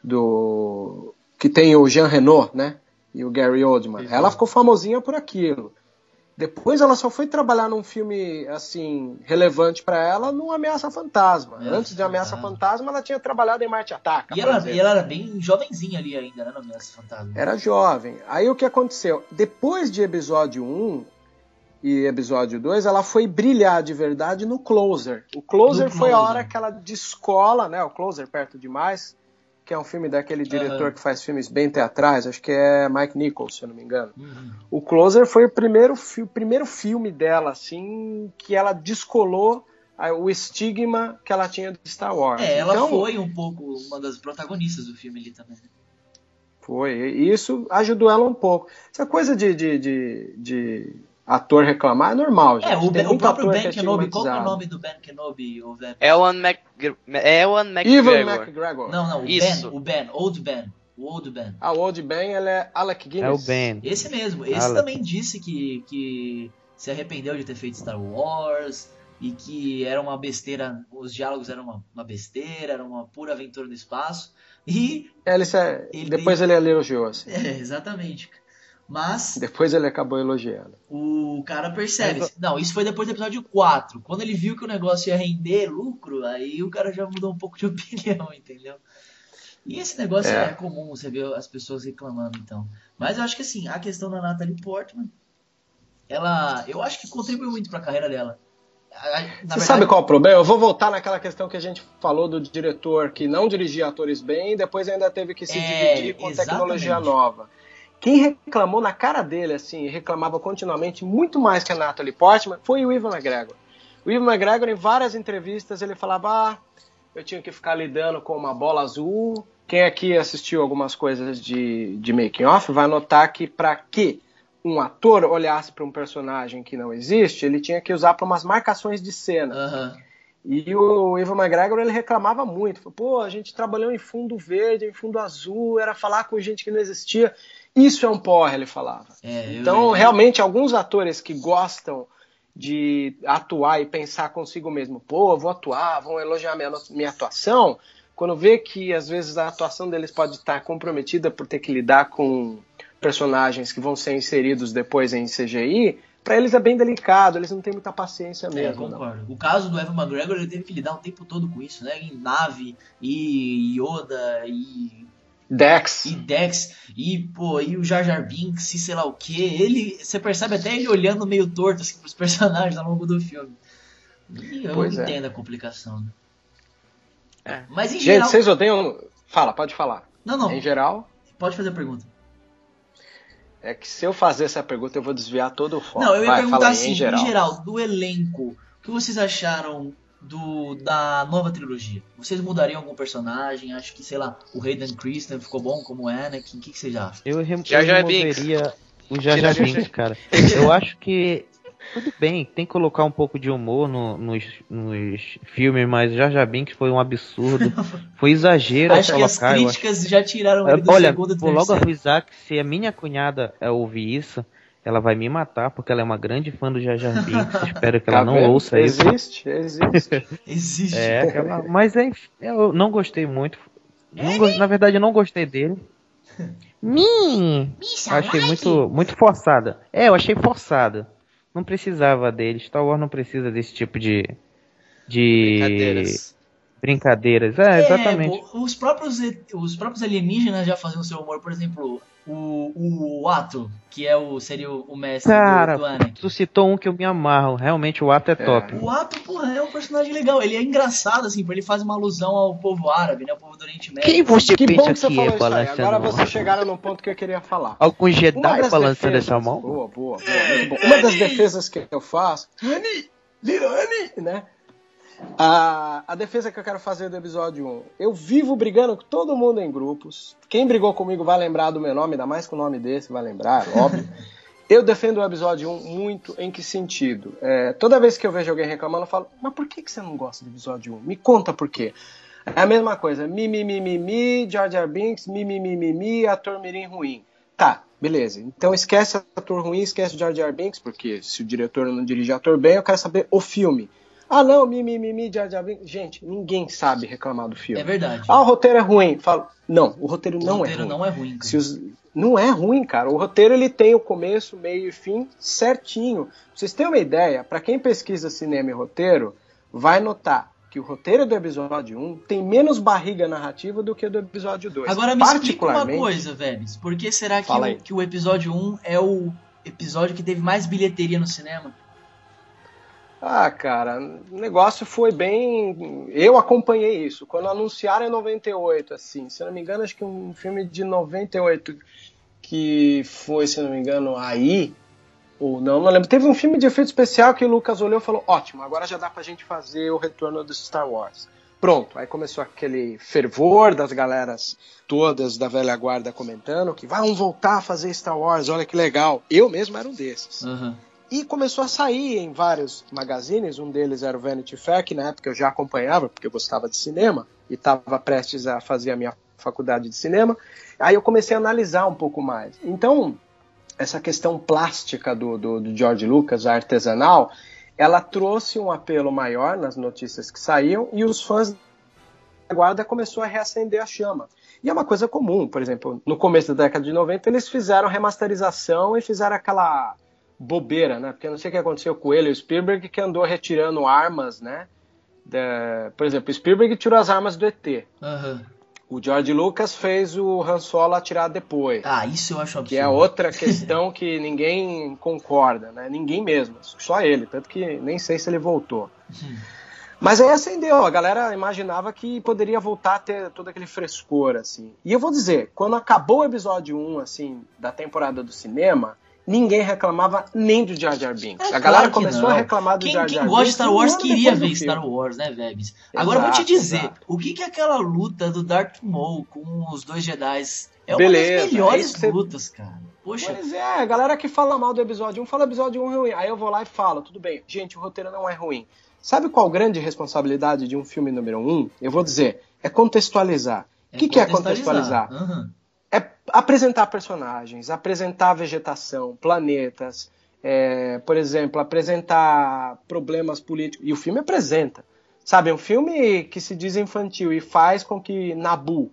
do que tem o Jean Reno, né? E o Gary Oldman. Ela ficou famosinha por aquilo. Depois ela só foi trabalhar num filme assim relevante para ela no Ameaça Fantasma. É, Antes de Ameaça ah. Fantasma, ela tinha trabalhado em Marte Ataca.
E ela, e ela, era bem jovenzinha ali ainda, né, no Ameaça Fantasma.
Era jovem. Aí o que aconteceu? Depois de episódio 1 e episódio 2, ela foi brilhar de verdade no Closer. O Closer foi a hora que ela descola, né? O Closer perto demais que é um filme daquele diretor uhum. que faz filmes bem teatrais, acho que é Mike Nichols, se eu não me engano. Uhum. O Closer foi o primeiro, o primeiro filme dela, assim, que ela descolou o estigma que ela tinha de Star Wars.
É, ela então, foi um pouco uma das protagonistas do filme ali também.
Foi, e isso ajudou ela um pouco. Essa coisa de, de, de, de ator reclamar é normal, gente.
É, o, Tem o próprio Ben Kenobi, qual é o nome do Ben Kenobi? O
Ewan, Mac... Ewan McGregor.
Ewan McGregor.
Não, não, o Isso. Ben, o Ben, Old Ben. O Old Ben.
Ah, o Old Ben, ele é Alec Guinness.
É o Ben.
Esse mesmo. Esse Alec. também disse que, que se arrependeu de ter feito Star Wars e que era uma besteira, os diálogos eram uma, uma besteira, era uma pura aventura no espaço. E.
É, ele, ele, depois ele elogiou, assim.
É, exatamente. Mas.
Depois ele acabou elogiando.
O cara percebe. Mas... Não, isso foi depois do episódio 4. Quando ele viu que o negócio ia render lucro, aí o cara já mudou um pouco de opinião, entendeu? E esse negócio é. é comum, você vê as pessoas reclamando, então. Mas eu acho que assim, a questão da Natalie Portman ela, eu acho que contribuiu muito para a carreira dela.
Na Você verdade... sabe qual é o problema? Eu vou voltar naquela questão que a gente falou do diretor que não dirigia atores bem e depois ainda teve que se é, dividir com exatamente. tecnologia nova. Quem reclamou na cara dele, assim, reclamava continuamente, muito mais que a Natalie Portman, foi o Ivan McGregor. O Ivan McGregor, em várias entrevistas, ele falava: ah, eu tinha que ficar lidando com uma bola azul. Quem aqui assistiu algumas coisas de, de making off vai notar que para que um ator olhasse para um personagem que não existe, ele tinha que usar para umas marcações de cena. Uhum. E o Ivan McGregor ele reclamava muito, pô, a gente trabalhou em fundo verde, em fundo azul, era falar com gente que não existia. Isso é um porra, ele falava. É, então, eu... realmente, alguns atores que gostam de atuar e pensar consigo mesmo, pô, vou atuar, vão elogiar minha, minha atuação, quando vê que às vezes a atuação deles pode estar comprometida por ter que lidar com personagens que vão ser inseridos depois em CGI, para eles é bem delicado, eles não têm muita paciência é, mesmo.
É, concordo. Não. O caso do Evan McGregor, ele teve que lidar o tempo todo com isso, né? Em nave, e Yoda, e
Dex.
E Dex, e, pô, e o Jar Jar Binks, e sei lá o que. Ele, você percebe até ele olhando meio torto assim, pros personagens ao longo do filme. E eu pois é. entendo é. a complicação. Né?
É. Mas em Gente, geral... vocês odeiam... Fala, pode falar.
Não, não.
Em geral...
Pode fazer a pergunta.
É que se eu fazer essa pergunta, eu vou desviar todo o foco.
Não, eu ia Vai, perguntar assim, em geral. em geral, do elenco, o que vocês acharam do, da nova trilogia? Vocês mudariam algum personagem? Acho que, sei lá, o Hayden Christensen ficou bom como Anakin. O que, que vocês acham?
Eu, rem eu removeria o Jar Jar Binks, cara. Eu acho que tudo bem, tem que colocar um pouco de humor no, nos, nos filmes, mas Jar Jar Binks foi um absurdo. Foi exagero
Acho que as críticas já tiraram
ele do Olha, segundo vou logo avisar que se a minha cunhada ouvir isso, ela vai me matar, porque ela é uma grande fã do Jar Jar Binks. Espero que ela tá não vendo? ouça
existe, isso. Existe,
existe.
É, aquela, mas é, eu não gostei muito. Não, na verdade, eu não gostei dele. Mim! Achei muito, muito forçada. É, eu achei forçada. Não precisava dele. Star Wars não precisa desse tipo de. de. Brincadeiras. Brincadeiras, é, é exatamente.
os, próprios, os próprios alienígenas já faziam seu humor, por exemplo, o, o Ato, que é o, seria o mestre
Cara, do, do Anakin. Tu citou um que eu me amarro, realmente o Ato é, é. top.
O Ato, porra, é um personagem legal. Ele é engraçado, assim, porque ele faz uma alusão ao povo árabe, né? O povo do Oriente Médio.
Quem você
que
pensa
que, que é balançando? Agora vocês chegaram no ponto que eu queria falar.
Algum Jedi balançando defesas, essa mão?
Boa, boa, boa, muito bom. Uma das defesas que eu faço, Honey, little honey, né? A, a defesa que eu quero fazer do episódio 1. Eu vivo brigando com todo mundo em grupos. Quem brigou comigo vai lembrar do meu nome, ainda mais com o nome desse, vai lembrar, óbvio. Eu defendo o episódio 1 muito em que sentido? É, toda vez que eu vejo alguém reclamando, eu falo, mas por que, que você não gosta do episódio 1? Me conta por quê. É a mesma coisa, mi, mi, mi, mi, mi, Jar Jar Binks, mi, mi, mi, mi, mi, ator mirim ruim. Tá, beleza. Então esquece ator ruim, esquece Jar Jar Binks, porque se o diretor não dirige ator bem, eu quero saber o filme. Ah, não, mimimi, mi, mi, Jar Binks. Gente, ninguém sabe reclamar do filme.
É verdade.
Ah, o roteiro é ruim. Falo, não, o roteiro o não
roteiro
é ruim.
não é ruim.
Se os... Não é ruim, cara. O roteiro ele tem o começo, meio e fim certinho. Pra vocês terem uma ideia, para quem pesquisa cinema e roteiro, vai notar que o roteiro do episódio 1 tem menos barriga narrativa do que o do episódio 2.
Agora me explica uma coisa, Vebs. Por que será que o, que o episódio 1 é o episódio que teve mais bilheteria no cinema?
Ah, cara, o negócio foi bem. Eu acompanhei isso. Quando anunciaram em 98, assim, se não me engano, acho que um filme de 98 que foi, se não me engano, aí, ou não, não lembro. Teve um filme de efeito especial que o Lucas olhou e falou: ótimo, agora já dá pra gente fazer o retorno do Star Wars. Pronto, aí começou aquele fervor das galeras todas da velha guarda comentando que vão voltar a fazer Star Wars, olha que legal. Eu mesmo era um desses. Uhum. E começou a sair em vários magazines, um deles era o Vanity Fair, que na época eu já acompanhava, porque eu gostava de cinema, e estava prestes a fazer a minha faculdade de cinema. Aí eu comecei a analisar um pouco mais. Então, essa questão plástica do, do, do George Lucas, artesanal, ela trouxe um apelo maior nas notícias que saíam, e os fãs da guarda começou a reacender a chama. E é uma coisa comum, por exemplo, no começo da década de 90 eles fizeram remasterização e fizeram aquela bobeira, né? Porque eu não sei o que aconteceu com ele, o Spielberg que andou retirando armas, né? Da... Por exemplo, o Spielberg tirou as armas do ET. Uhum. O George Lucas fez o Han Solo atirar depois.
Ah, isso eu acho absurdo.
Que é outra questão que ninguém concorda, né? Ninguém mesmo, só ele, tanto que nem sei se ele voltou. Hum. Mas aí acendeu, a galera imaginava que poderia voltar a ter todo aquele frescor, assim. E eu vou dizer, quando acabou o episódio 1, assim, da temporada do cinema, ninguém reclamava nem do Jar Jar Binks. É, a galera claro começou não. a reclamar do
quem,
Jar Jar
Quem gosta de Star Wars queria ver Star Wars, né, Vebs? Agora eu vou te dizer, exato. o que que é aquela luta do Darth Maul com os dois Jedi é Beleza, uma das melhores é lutas, você... cara. Poxa.
Pois é, a galera que fala mal do episódio 1 fala episódio 1 ruim. Aí eu vou lá e falo, tudo bem, gente, o roteiro não é ruim. Sabe qual grande responsabilidade de um filme número um? Eu vou dizer, é contextualizar. O é que, que é contextualizar? Uhum. É apresentar personagens, apresentar vegetação, planetas, é, por exemplo, apresentar problemas políticos. E o filme apresenta. Sabe, é um filme que se diz infantil e faz com que Nabu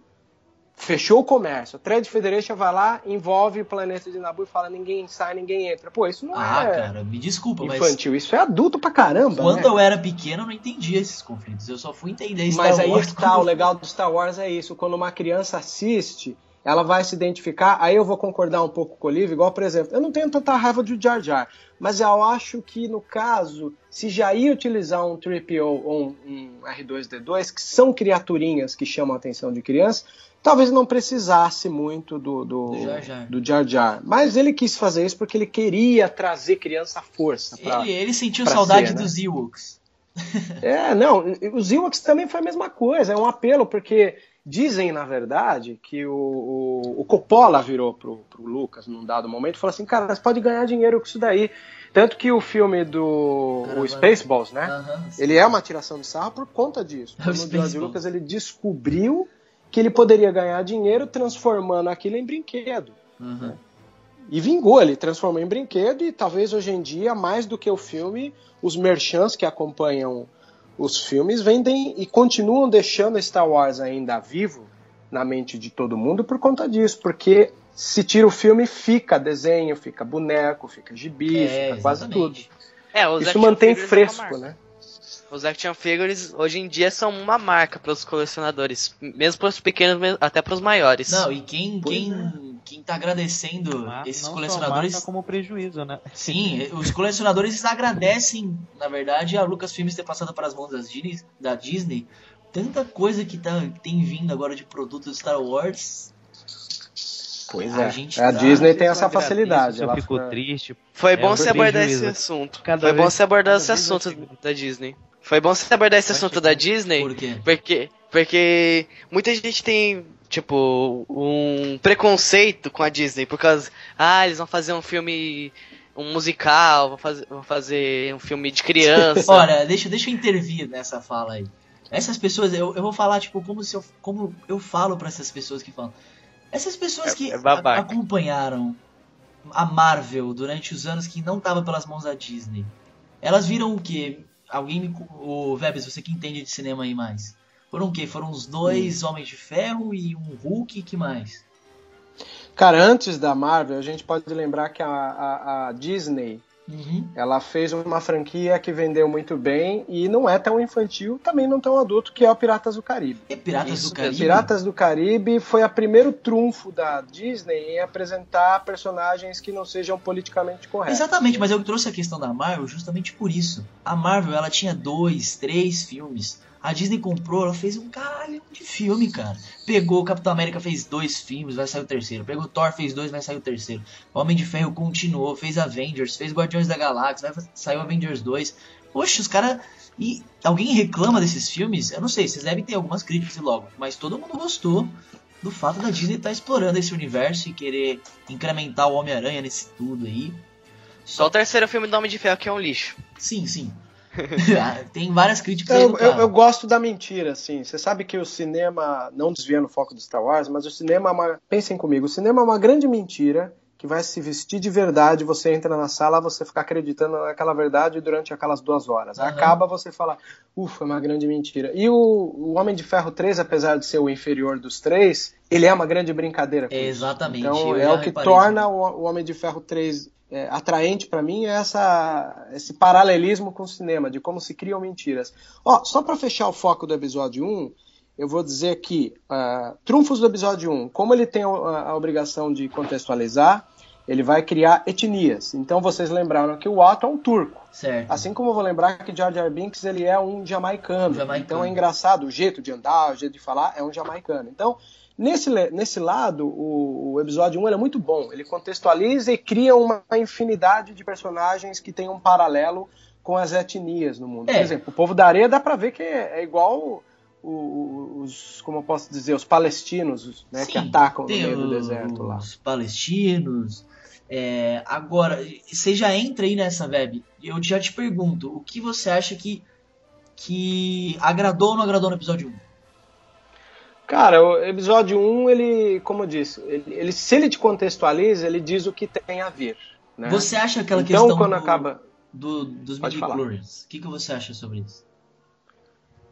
fechou o comércio. A Trade Federation vai lá, envolve o planeta de Nabu e fala ninguém sai, ninguém entra. Pô, isso não
ah, é. Ah, cara, me desculpa,
infantil. Mas... Isso é adulto pra caramba.
Quando
né?
eu era pequeno, eu não entendia esses conflitos. Eu só fui entender
Star Mas aí Wars está, quando... o legal do Star Wars é isso. Quando uma criança assiste, ela vai se identificar. Aí eu vou concordar um pouco com o Olive, igual, por exemplo, eu não tenho tanta raiva do Jar Jar, mas eu acho que no caso, se já ia utilizar um 3PO ou um, um R2D2, que são criaturinhas que chamam a atenção de criança, talvez não precisasse muito do, do, do, Jar, Jar. do Jar Jar. Mas ele quis fazer isso porque ele queria trazer criança à força. Pra,
ele, ele sentiu saudade ser, né? dos Ewoks.
É, não, os Ewoks também foi a mesma coisa, é um apelo, porque dizem, na verdade, que o, o, o Coppola virou pro, pro Lucas num dado momento e falou assim, cara, você pode ganhar dinheiro com isso daí. Tanto que o filme do o Spaceballs, né? ele é uma tiração de sarro por conta disso. O George Lucas ele descobriu que ele poderia ganhar dinheiro transformando aquilo em brinquedo. Uhum. Né? E vingou, ele transformou em brinquedo e talvez hoje em dia, mais do que o filme, os merchants que acompanham os filmes vendem e continuam deixando Star Wars ainda vivo na mente de todo mundo por conta disso, porque se tira o filme, fica desenho, fica boneco, fica gibi, é, fica quase tudo. É, Isso mantém fresco, né?
Os action figures hoje em dia são uma marca para os colecionadores, mesmo para os pequenos, até para os maiores.
Não, e quem quem é. quem tá agradecendo Mas esses colecionadores
marca como prejuízo, né?
Sim, os colecionadores agradecem, na verdade, a Lucasfilm ter passado para as mãos das Disney, da Disney. Tanta coisa que tá tem vindo agora de produtos Star Wars
Pois a é. Gente a tá Disney tem essa facilidade.
Eu fico fica... triste.
Foi é, bom você abordar esse assunto. Cada Foi bom você abordar esse assunto da Disney. Foi bom você abordar esse assunto da Disney.
Por quê?
Porque, porque muita gente tem, tipo, um preconceito com a Disney. Por causa. Ah, eles vão fazer um filme. Um musical, vão fazer, vão fazer um filme de criança.
Olha, deixa, deixa eu intervir nessa fala aí. Essas pessoas, eu, eu vou falar, tipo, como se eu, como eu falo para essas pessoas que falam. Essas pessoas é, que é acompanharam a Marvel durante os anos que não tava pelas mãos da Disney, elas viram o quê? Alguém me. O Vebs, você que entende de cinema aí mais. Foram o quê? Foram os dois hum. Homens de Ferro e um Hulk, que mais?
Cara, antes da Marvel, a gente pode lembrar que a, a, a Disney Uhum. Ela fez uma franquia que vendeu muito bem e não é tão infantil, também não tão adulto, que é o Piratas do Caribe.
E Piratas Isso, do Caribe?
Piratas do Caribe foi o primeiro trunfo da Disney em apresentar personagens que não sejam politicamente corretos.
Exatamente, mas eu trouxe a questão da Marvel justamente por isso. A Marvel, ela tinha dois, três filmes a Disney comprou, ela fez um caralho de filme, cara. Pegou o Capitão América, fez dois filmes, vai sair o terceiro. Pegou Thor, fez dois, vai sair o terceiro. O Homem de Ferro continuou, fez Avengers, fez Guardiões da Galáxia, vai sair o Avengers 2. Poxa, os caras. E alguém reclama desses filmes? Eu não sei, vocês devem ter algumas críticas logo, mas todo mundo gostou do fato da Disney estar tá explorando esse universo e querer incrementar o Homem-Aranha nesse tudo aí.
Só o terceiro filme do Homem de Ferro que é um lixo.
Sim, sim. Tem várias críticas
eu, eu, eu, gosto da mentira, assim. Você sabe que o cinema, não desviando o foco do Star Wars, mas o cinema é uma. Pensem comigo, o cinema é uma grande mentira que vai se vestir de verdade, você entra na sala, você fica acreditando naquela verdade durante aquelas duas horas. Uhum. Acaba você falar, ufa, é uma grande mentira. E o, o, Homem de Ferro 3, apesar de ser o inferior dos três, ele é uma grande brincadeira.
Exatamente.
Então é o que torna o, o Homem de Ferro 3 é, atraente para mim é essa, esse paralelismo com o cinema, de como se criam mentiras. Ó, só para fechar o foco do episódio 1, eu vou dizer que uh, trunfos do episódio 1, como ele tem a, a, obrigação de contextualizar, ele vai criar etnias. Então vocês lembraram que o Otto é um turco.
Certo.
Assim como eu vou lembrar que George R. Binks ele é um jamaicano. jamaicano. Então é engraçado, o jeito de andar, o jeito de falar é um jamaicano. Então, nesse, nesse lado, o, o episódio 1 é muito bom. Ele contextualiza e cria uma infinidade de personagens que tem um paralelo com as etnias no mundo. É. Por exemplo, o povo da areia dá pra ver que é, é igual os, como eu posso dizer, os palestinos né, Sim, que atacam no meio do deserto lá.
Os palestinos. É, agora, você já entra aí nessa web. Eu já te pergunto, o que você acha que, que agradou ou não agradou no episódio 1?
Cara, o episódio 1, ele, como eu disse, ele, ele, se ele te contextualiza, ele diz o que tem a ver. Né?
Você acha aquela então, questão quando do, acaba... do, dos midi O que, que você acha sobre isso?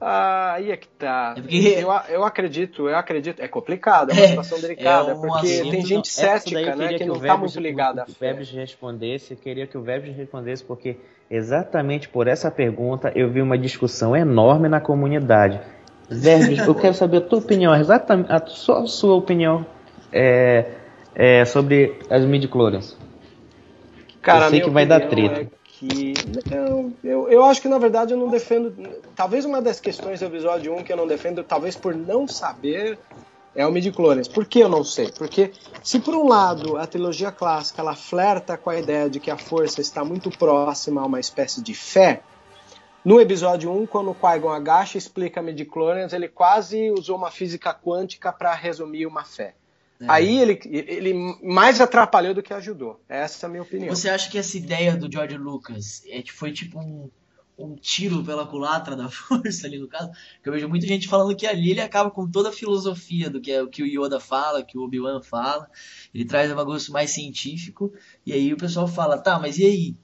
Ah, aí é que tá. É porque... eu, eu acredito, eu acredito. É complicado, é uma é, situação delicada, é um porque assunto, tem gente cética, né, que, que não está muito ligada.
Que o Vebs respondesse, queria que o Vebs respondesse, porque exatamente por essa pergunta eu vi uma discussão enorme na comunidade. Vebs, eu quero saber a tua opinião, exatamente a sua, a sua opinião é, é, sobre as midi-chlorians.
Cara, eu sei que vai dar treta. É que. Não, eu, eu acho que na verdade eu não defendo. Talvez uma das questões do episódio 1 que eu não defendo, talvez por não saber, é o midi-clones. Por que eu não sei? Porque se por um lado a trilogia clássica ela flerta com a ideia de que a força está muito próxima a uma espécie de fé, no episódio 1, quando o Qui-Gon agacha e explica midi-clones, ele quase usou uma física quântica para resumir uma fé. É. Aí ele, ele mais atrapalhou do que ajudou. Essa é a minha opinião.
Você acha que essa ideia do George Lucas é, foi tipo um, um tiro pela culatra da força ali no caso? Que eu vejo muita gente falando que ali ele acaba com toda a filosofia do que, é, o que o Yoda fala, que o Obi-Wan fala. Ele traz um negócio mais científico. E aí o pessoal fala, tá, mas e aí?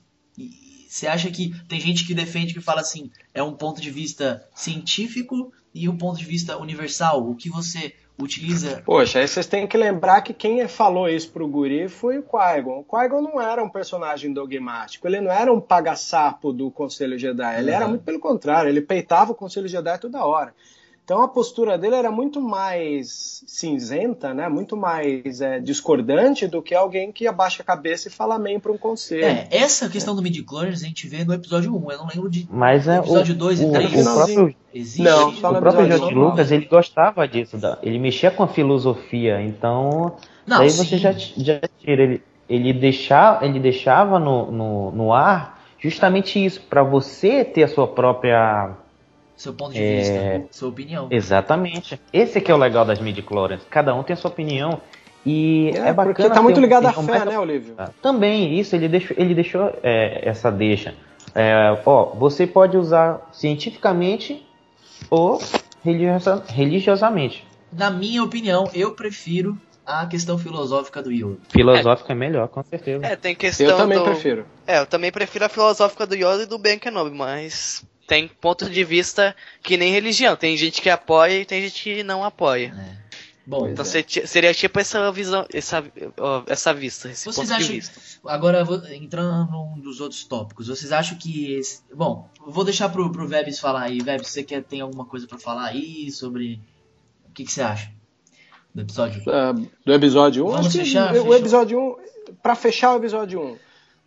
Você acha que tem gente que defende que fala assim, é um ponto de vista científico e um ponto de vista universal? O que você utiliza.
Poxa, aí vocês têm que lembrar que quem falou isso pro Guri foi o Qui-Gon. O Qui-Gon não era um personagem dogmático, ele não era um paga-sapo do Conselho Jedi, ele uhum. era muito pelo contrário, ele peitava o Conselho Jedi toda hora. Então a postura dele era muito mais cinzenta, né? muito mais é, discordante do que alguém que abaixa a cabeça e fala amém para um conselho.
É, essa questão do midi-chlorians a gente vê no episódio 1, eu não lembro de
Mas é
episódio o, 2 e 3.
O próprio, Existe? Não, só o próprio George Lucas, ele gostava disso, ele mexia com a filosofia, então não, daí sim. você já, já tira, ele, ele, deixava, ele deixava no, no, no ar justamente isso, para você ter a sua própria
seu ponto de é... vista, sua opinião.
Exatamente. Esse aqui é o legal das midi-chlorians. Cada um tem a sua opinião. E é, é bacana.
Porque tá muito ligado à fé, né, Olívio?
Também, isso, ele deixou, ele deixou é, essa deixa. É, ó, você pode usar cientificamente ou religiosa, religiosamente.
Na minha opinião, eu prefiro a questão filosófica do Yoda.
Filosófica é, é melhor, com certeza.
É, tem questão
Eu também
do...
prefiro.
É, eu também prefiro a filosófica do Yoda e do Ben Kenobi, mas tem ponto de vista que nem religião. Tem gente que apoia e tem gente que não apoia. É. Bom, então é. seria tipo essa visão, essa, essa vista, esse vocês ponto acham, de vista.
Agora, entrando num dos outros tópicos, vocês acham que. Esse, bom, vou deixar pro, pro Vebs falar aí. Vebs, você quer, tem alguma coisa para falar aí sobre. O que, que você acha do episódio?
Uh, do episódio 1? Vamos fechar, o episódio 1. Pra fechar o episódio 1,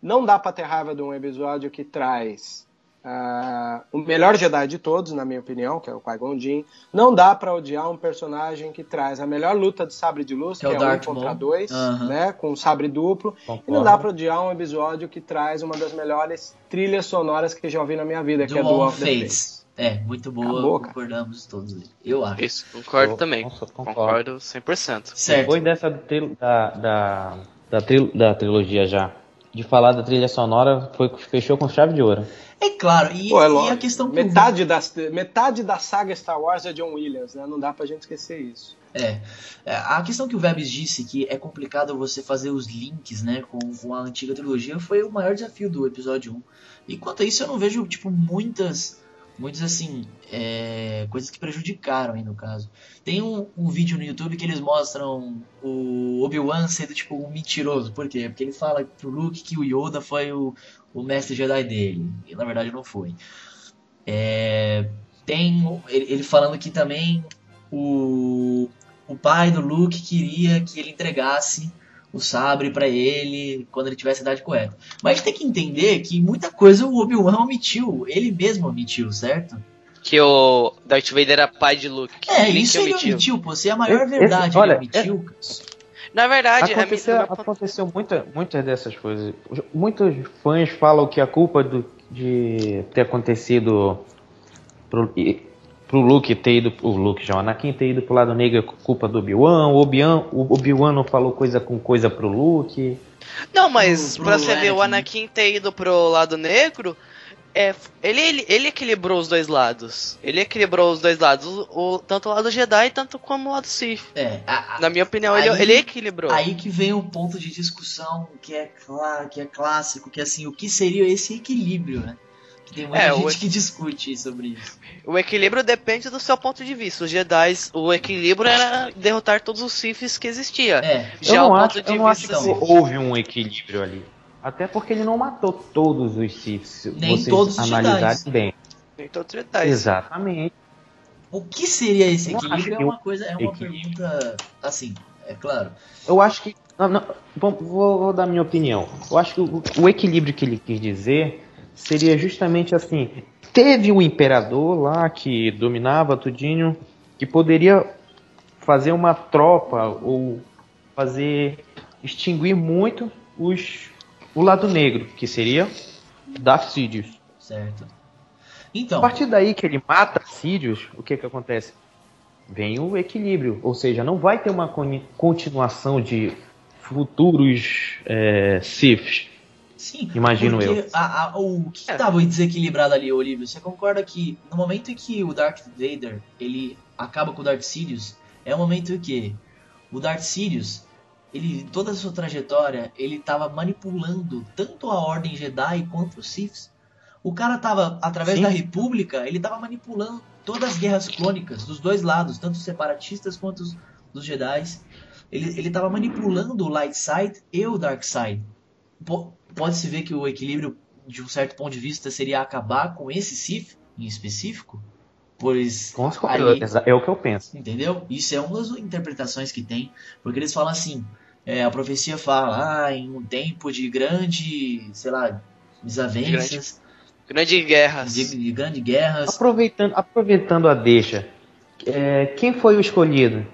não dá pra ter raiva de um episódio que traz Uh, o melhor Jedi de todos, na minha opinião, que é o Qui-Gon Jinn. Não dá para odiar um personagem que traz a melhor luta de sabre de luz, que, que é, é um contra dois, uhum. né, com sabre duplo. Concordo. E não dá para odiar um episódio que traz uma das melhores trilhas sonoras que já ouvi na minha vida, que é do of the Fates.
É, muito boa, Acabou, concordamos todos. Eu acho.
Isso, concordo Eu, também. Nossa, concordo. concordo 100%.
Certo. Depois dessa da, da, da, da trilogia já, de falar da trilha sonora, foi, fechou com chave de ouro.
É claro, e, Pô, é e a questão
que metade, da, metade da saga Star Wars é John Williams, né? Não dá pra gente esquecer isso.
É. é a questão que o Vebs disse que é complicado você fazer os links, né, com, com a antiga trilogia foi o maior desafio do episódio 1. Enquanto isso, eu não vejo, tipo, muitas muitos assim é, coisas que prejudicaram aí no caso. Tem um, um, vídeo no YouTube que eles mostram o Obi-Wan sendo tipo um mentiroso. Por quê? Porque ele fala pro Luke que o Yoda foi o, o mestre Jedi dele. E na verdade não foi. É, tem ele, ele, falando que também o, o pai do Luke queria que ele entregasse o sabre para ele quando ele tivesse a idade correta. Mas a gente tem que entender que muita coisa o Obi-Wan omitiu, ele mesmo omitiu, certo?
Que o Darth Vader era pai de Luke.
É, isso ele omitiu, omitiu pô. Se é a maior verdade, Esse, olha, ele omitiu. É...
Na verdade,
aconteceu, é aconteceu muita, muitas dessas coisas. Muitos fãs falam que a culpa do, de ter acontecido pro, pro Luke ter ido. O Luke já, o Anakin ter ido pro lado negro é culpa do Obi-Wan. O Obi-Wan Obi não falou coisa com coisa pro Luke.
Não, mas pro, pro pra você ver o Anakin ter ido pro lado negro, é, ele, ele, ele, equilibrou os dois lados. Ele equilibrou os dois lados, o, o tanto o lado Jedi tanto como o lado Sith.
É,
a, Na minha opinião, aí, ele, ele equilibrou.
Aí que vem o ponto de discussão que é claro, que é clássico, que é assim, o que seria esse equilíbrio, né? Tem muita é, gente o... que discute sobre isso.
O equilíbrio depende do seu ponto de vista. Os Jedi, o equilíbrio era derrotar todos os Siths que existia.
É. Já eu não, acho, eu não acho que houve um equilíbrio ali. Até porque ele não matou todos os Siths.
Nem vocês todos os analisarem
Jedi. bem. Nem todos os Jedi.
Exatamente.
O que seria esse equilíbrio é uma coisa, é uma equilíbrio. pergunta assim, é claro.
Eu acho que não, não, vou, vou, dar minha opinião. Eu acho que o, o, equilíbrio que ele quis dizer seria justamente assim: teve um imperador lá que dominava tudinho, que poderia fazer uma tropa ou fazer extinguir muito os o lado negro, que seria Darth Sidious.
Certo. Então.
A partir daí que ele mata Sidious, o que que acontece? Vem o equilíbrio, ou seja, não vai ter uma continuação de futuros é, Siths.
Sim,
imagino eu.
A, a, o que estava desequilibrado ali, Olívio? Você concorda que no momento em que o Darth Vader ele acaba com o Darth Sidious, é o momento em que o Darth Sidious ele toda a sua trajetória, ele estava manipulando tanto a Ordem Jedi quanto os Siths. O cara estava através Sim. da República, ele estava manipulando todas as guerras clônicas dos dois lados, tanto os separatistas quanto os dos Jedi. Ele ele estava manipulando o Light Side e o Dark Side. Pode-se ver que o equilíbrio de um certo ponto de vista seria acabar com esse Sith em específico, Pois
Com ali, é o que eu penso.
Entendeu? Isso é uma das interpretações que tem, porque eles falam assim: é, a profecia fala, ah, em um tempo de grande, sei lá, desavenças.
Grande, grande guerras.
De, de grandes guerras.
Aproveitando, aproveitando a deixa, é, quem foi o escolhido?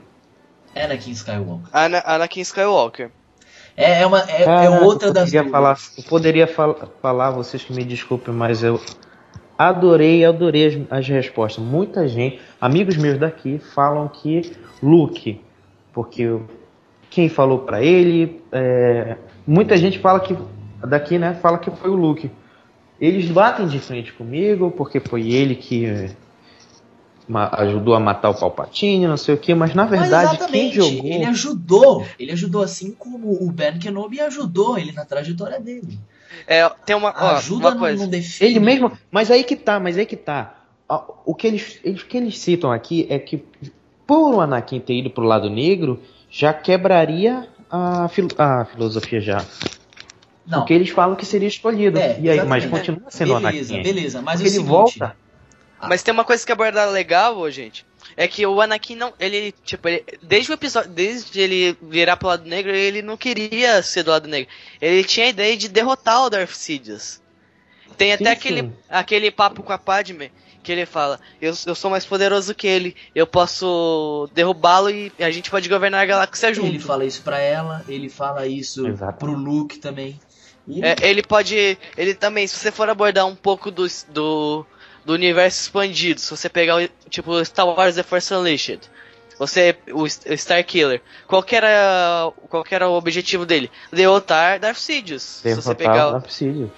Anakin Skywalker.
Ana, Anakin Skywalker.
É, é, uma, é, é outra das.
Falar, eu poderia fal falar, vocês que me desculpem, mas eu adorei, adorei as, as respostas. Muita gente, amigos meus daqui, falam que Luke, porque quem falou para ele. É, muita gente fala que daqui, né? Fala que foi o Luke. Eles batem de frente comigo porque foi ele que ajudou a matar o Palpatine, não sei o que, mas na verdade mas quem jogou
ele ajudou, ele ajudou assim como o Ben Kenobi ajudou ele na trajetória dele.
É, tem uma
ó, ajuda
uma coisa.
não define.
Ele mesmo, mas aí que tá, mas aí que tá. O que eles, eles, que eles citam aqui é que por o Anakin ter ido pro lado negro, já quebraria a, fil a filosofia já. Não. Porque eles falam que seria escolhido. É, e aí, mas continua sendo
beleza,
Anakin.
Beleza, mas
Porque
é
ele seguinte, volta.
Ah. Mas tem uma coisa que é abordada legal, gente. É que o Anakin não. Ele, tipo, ele, desde o episódio. Desde ele virar pro lado negro, ele não queria ser do lado negro. Ele tinha a ideia de derrotar o Darth Sidious. Tem até sim, aquele, sim. aquele papo com a Padme que ele fala: eu, eu sou mais poderoso que ele, eu posso derrubá-lo e a gente pode governar a galáxia junto.
Ele fala isso pra ela, ele fala isso Exato. pro Luke também.
Ele... É, ele pode. Ele também, se você for abordar um pouco do, do, do universo expandido, se você pegar o tipo Star Wars The Force Unleashed, você, o, o Star Killer, qual que, era, qual que era o objetivo dele? Derrotar Darth Sidious.
Derrotar se você pegar Darth Sidious.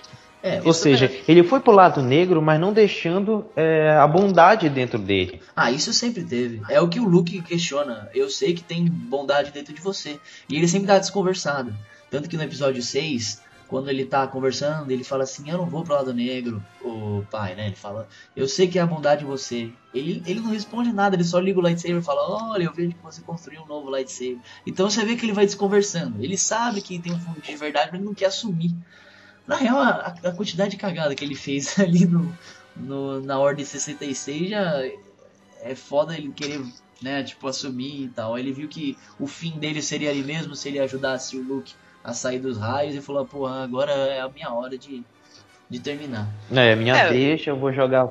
É, Ou seja, é... ele foi pro lado negro, mas não deixando é, a bondade dentro dele.
Ah, isso sempre teve. É o que o Luke questiona. Eu sei que tem bondade dentro de você. E ele sempre tá desconversado. Tanto que no episódio 6, quando ele tá conversando, ele fala assim: Eu não vou pro lado negro, o pai, né? Ele fala: Eu sei que há bondade em você. Ele, ele não responde nada, ele só liga o lightsaber e fala: Olha, eu vejo que você construiu um novo lightsaber. Então você vê que ele vai desconversando. Ele sabe que tem um fundo de verdade, mas ele não quer assumir. Na real, a, a, quantidade de cagada que ele fez ali no, no, na Ordem 66 já é foda ele querer né, tipo, assumir e tal. Ele viu que o fim dele seria ali mesmo se ele ajudasse o Luke a sair dos raios e falou, porra, agora é a minha hora de, de terminar.
É, minha é, deixa, eu vou jogar.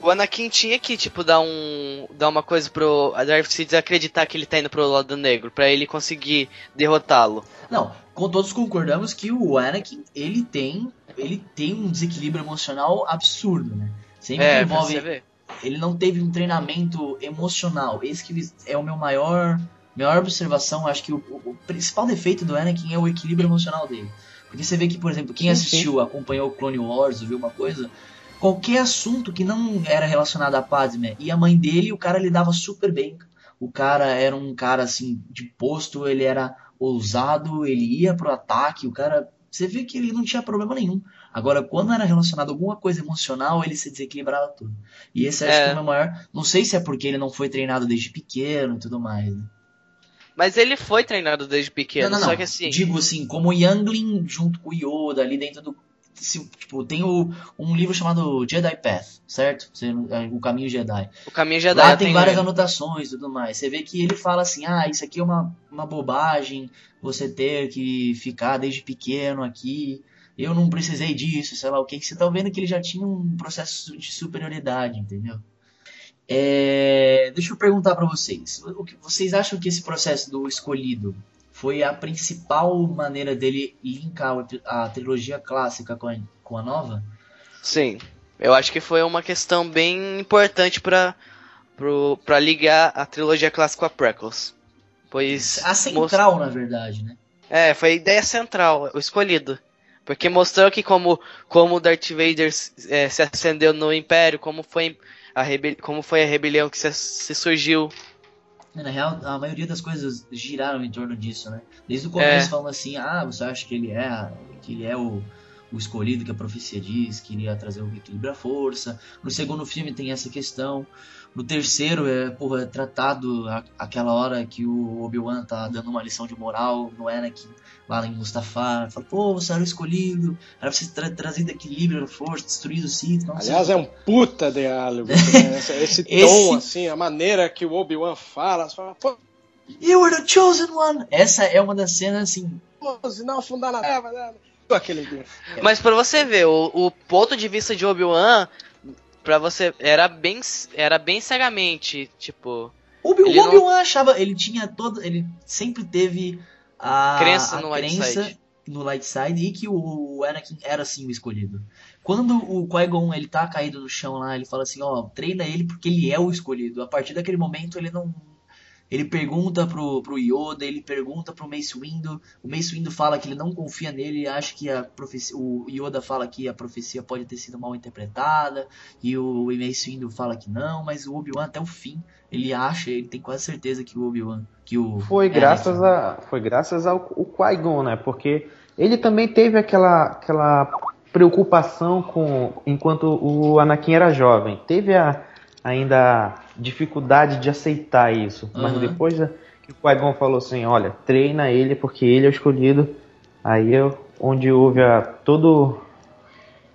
O Anakin tinha que, tipo, dar um. dar uma coisa pro Darth Sidious acreditar que ele tá indo pro lado negro, para ele conseguir derrotá-lo.
Não, com todos concordamos que o Anakin, ele tem. ele tem um desequilíbrio emocional absurdo, né? Sempre é, envolve. Ele não teve um treinamento emocional. Esse que é o meu maior maior observação, acho que o, o, principal defeito do Anakin é o equilíbrio emocional dele. Porque você vê que, por exemplo, quem assistiu, acompanhou o Clone Wars, viu uma coisa, qualquer assunto que não era relacionado a Padme e a mãe dele, o cara lidava super bem. O cara era um cara assim de posto, ele era ousado, ele ia pro ataque, o cara, você vê que ele não tinha problema nenhum. Agora, quando era relacionado a alguma coisa emocional, ele se desequilibrava tudo. E esse acho é. que é o meu maior. Não sei se é porque ele não foi treinado desde pequeno e tudo mais. Né?
Mas ele foi treinado desde pequeno, não, não, só que assim.
Digo assim, como Youngling junto com o Yoda ali dentro do. Tipo, tem o, um livro chamado Jedi Path, certo? É, o Caminho Jedi.
O Caminho Jedi.
Lá tem várias anotações e tudo mais. Você vê que ele fala assim: ah, isso aqui é uma, uma bobagem, você ter que ficar desde pequeno aqui. Eu não precisei disso, sei lá o que. Você tá vendo que ele já tinha um processo de superioridade, entendeu? É, deixa eu perguntar para vocês. O que, vocês acham que esse processo do escolhido foi a principal maneira dele linkar a trilogia clássica com a, com a nova?
Sim. Eu acho que foi uma questão bem importante para para ligar a trilogia clássica com a prequels. Pois
a central, na verdade, né?
É, foi a ideia central, o escolhido. Porque mostrou que como como Darth Vader é, se acendeu no Império, como foi a rebel... como foi a rebelião que se, se surgiu.
Na real, a maioria das coisas giraram em torno disso, né? Desde o começo é. falando assim, ah, você acha que ele é, que ele é o, o escolhido que a profecia diz, que iria trazer o equilíbrio à força. No segundo filme tem essa questão. No terceiro é, porra, é tratado a, aquela hora que o Obi-Wan tá dando uma lição de moral no Anakin lá em Mustafar. Fala, pô, você era o escolhido, era pra você tra trazido equilíbrio na força, destruído o Sith.
Aliás, é um puta diálogo. Né? Esse, esse tom, assim, a maneira que o Obi-Wan fala, você fala, pô.
You were the chosen one! Essa é uma das cenas assim.
Não afundar na terra, né?
Aquele Mas pra você ver, o, o ponto de vista de Obi-Wan para você era bem era bem cegamente, tipo,
o Obi-Wan não... achava, ele tinha todo, ele sempre teve a
crença
a
no crença light side.
no light side e que o Anakin era assim o escolhido. Quando o Qui-Gon ele tá caído no chão lá, ele fala assim, ó, treina ele porque ele é o escolhido. A partir daquele momento ele não ele pergunta pro, pro Yoda, ele pergunta pro Mace Windu. O Mace Windu fala que ele não confia nele e acha que a profecia, o Yoda fala que a profecia pode ter sido mal interpretada. E o Mace Windu fala que não, mas o Obi-Wan até o fim, ele acha, ele tem quase certeza que o Obi-Wan, que o
Foi graças a foi graças ao Qui-Gon, né? Porque ele também teve aquela aquela preocupação com enquanto o Anakin era jovem. Teve a ainda dificuldade de aceitar isso. Uhum. Mas depois que o Qui-Gon falou assim, olha, treina ele porque ele é o escolhido, aí é onde houve a, todo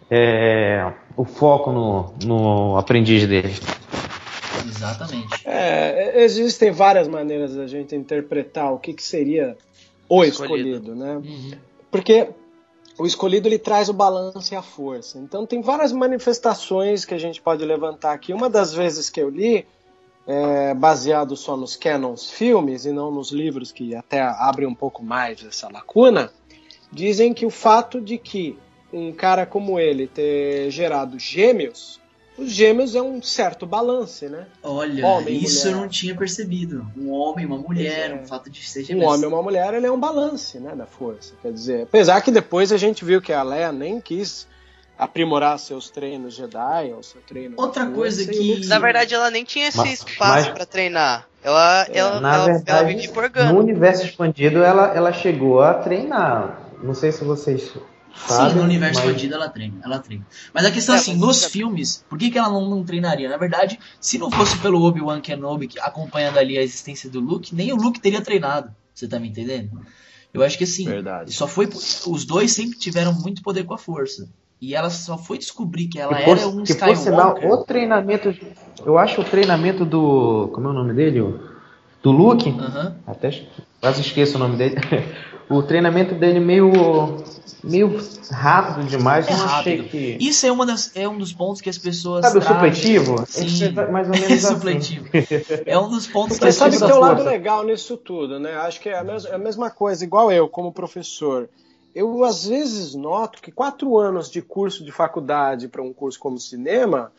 é, o foco no, no aprendiz dele.
Exatamente.
É, existem várias maneiras da gente interpretar o que, que seria o escolhido, escolhido né? Uhum. Porque o escolhido ele traz o balanço e a força. Então tem várias manifestações que a gente pode levantar aqui. Uma das vezes que eu li, é, baseado só nos canons filmes e não nos livros que até abrem um pouco mais essa lacuna, dizem que o fato de que um cara como ele ter gerado gêmeos os gêmeos é um certo balance, né?
Olha, homem, isso mulher. eu não tinha percebido. Um homem, uma mulher, é. o fato de ser gêmeos.
Um homem e uma mulher, ele é um balance, né, da força. Quer dizer, apesar que depois a gente viu que a Leia nem quis aprimorar seus treinos Jedi, ou seu treino.
Outra coisa que.
Na verdade, ela nem tinha esse mas, espaço mas... para treinar. Ela, é. ela,
Na ela, verdade, ela No universo expandido, ela, ela chegou a treinar. Não sei se vocês
Sabe? Sim, no universo mas... ela treina, ela treina. Mas a questão é, assim, nos filmes, por que, que ela não, não treinaria? Na verdade, se não fosse pelo Obi-Wan Kenobi acompanhando ali a existência do Luke, nem o Luke teria treinado. Você tá me entendendo? Eu acho que assim,
Verdade.
só foi os dois sempre tiveram muito poder com a força. E ela só foi descobrir que ela que era um
que
Skywalker.
Por sinal, o treinamento. Eu acho o treinamento do. Como é o nome dele? Do Luke.
Uhum.
Até quase esqueço o nome dele. o treinamento dele meio. meio rápido demais.
É
não
rápido.
achei que.
Isso é, uma das, é um dos pontos que as pessoas.
Sabe o
trazem.
supletivo?
Sim.
É mais ou menos assim.
supletivo. É um dos pontos que
Mas
as
sabe que
pessoas.
tem um lado legal nisso tudo, né? Acho que é a, mes é a mesma coisa, igual eu, como professor. Eu, às vezes, noto que quatro anos de curso de faculdade para um curso como cinema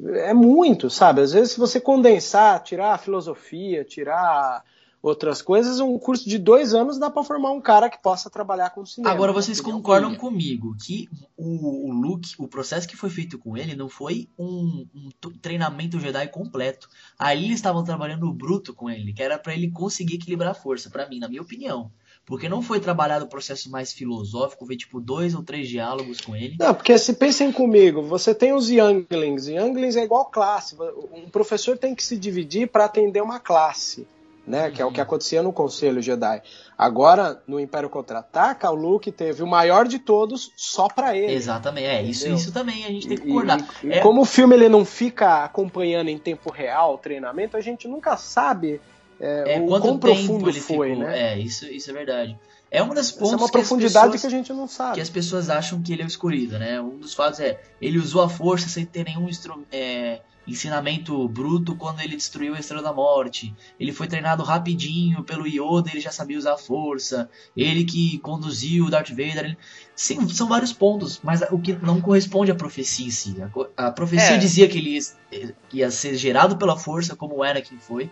é muito, sabe? Às vezes, se você condensar, tirar a filosofia, tirar outras coisas, um curso de dois anos dá para formar um cara que possa trabalhar com cinema.
Agora vocês concordam comigo que o, o Luke, o processo que foi feito com ele não foi um, um treinamento Jedi completo. Ali eles estavam trabalhando bruto com ele, que era pra ele conseguir equilibrar a força, pra mim, na minha opinião. Porque não foi trabalhado o processo mais filosófico, foi tipo dois ou três diálogos com ele.
Não, porque se pensem comigo, você tem os younglings. Younglings é igual classe. Um professor tem que se dividir para atender uma classe, né? Que é o que acontecia no Conselho Jedi. Agora, no Império Contra-Ataca, o Luke teve o maior de todos só para ele.
Exatamente, é, isso,
Entendeu?
isso também a gente tem que concordar.
e- e
É-
como o filme ele não fica acompanhando em tempo real o treinamento, a gente nunca sabe é,
É,
o
quanto
quão profundo
ele
foi,
ficou.
né?
É, isso, isso é verdade. É uma das
Essa
pontos
é uma
que as
profundidade
pessoas-
que a gente não sabe.
que as pessoas acham que ele é o escolhido, né? Um dos fatos é ele usou a força sem ter nenhum instru- é, ensinamento bruto quando ele destruiu a Estrela da Morte. Ele foi treinado rapidinho pelo Yoda, ele já sabia usar a força. Ele que conduziu o Darth Vader. ele- Sim, são vários pontos, mas o que não corresponde à profecia em si. A co- A, profecia
É.
dizia que ele ia, ia ser gerado pela força, como o Anakin foi.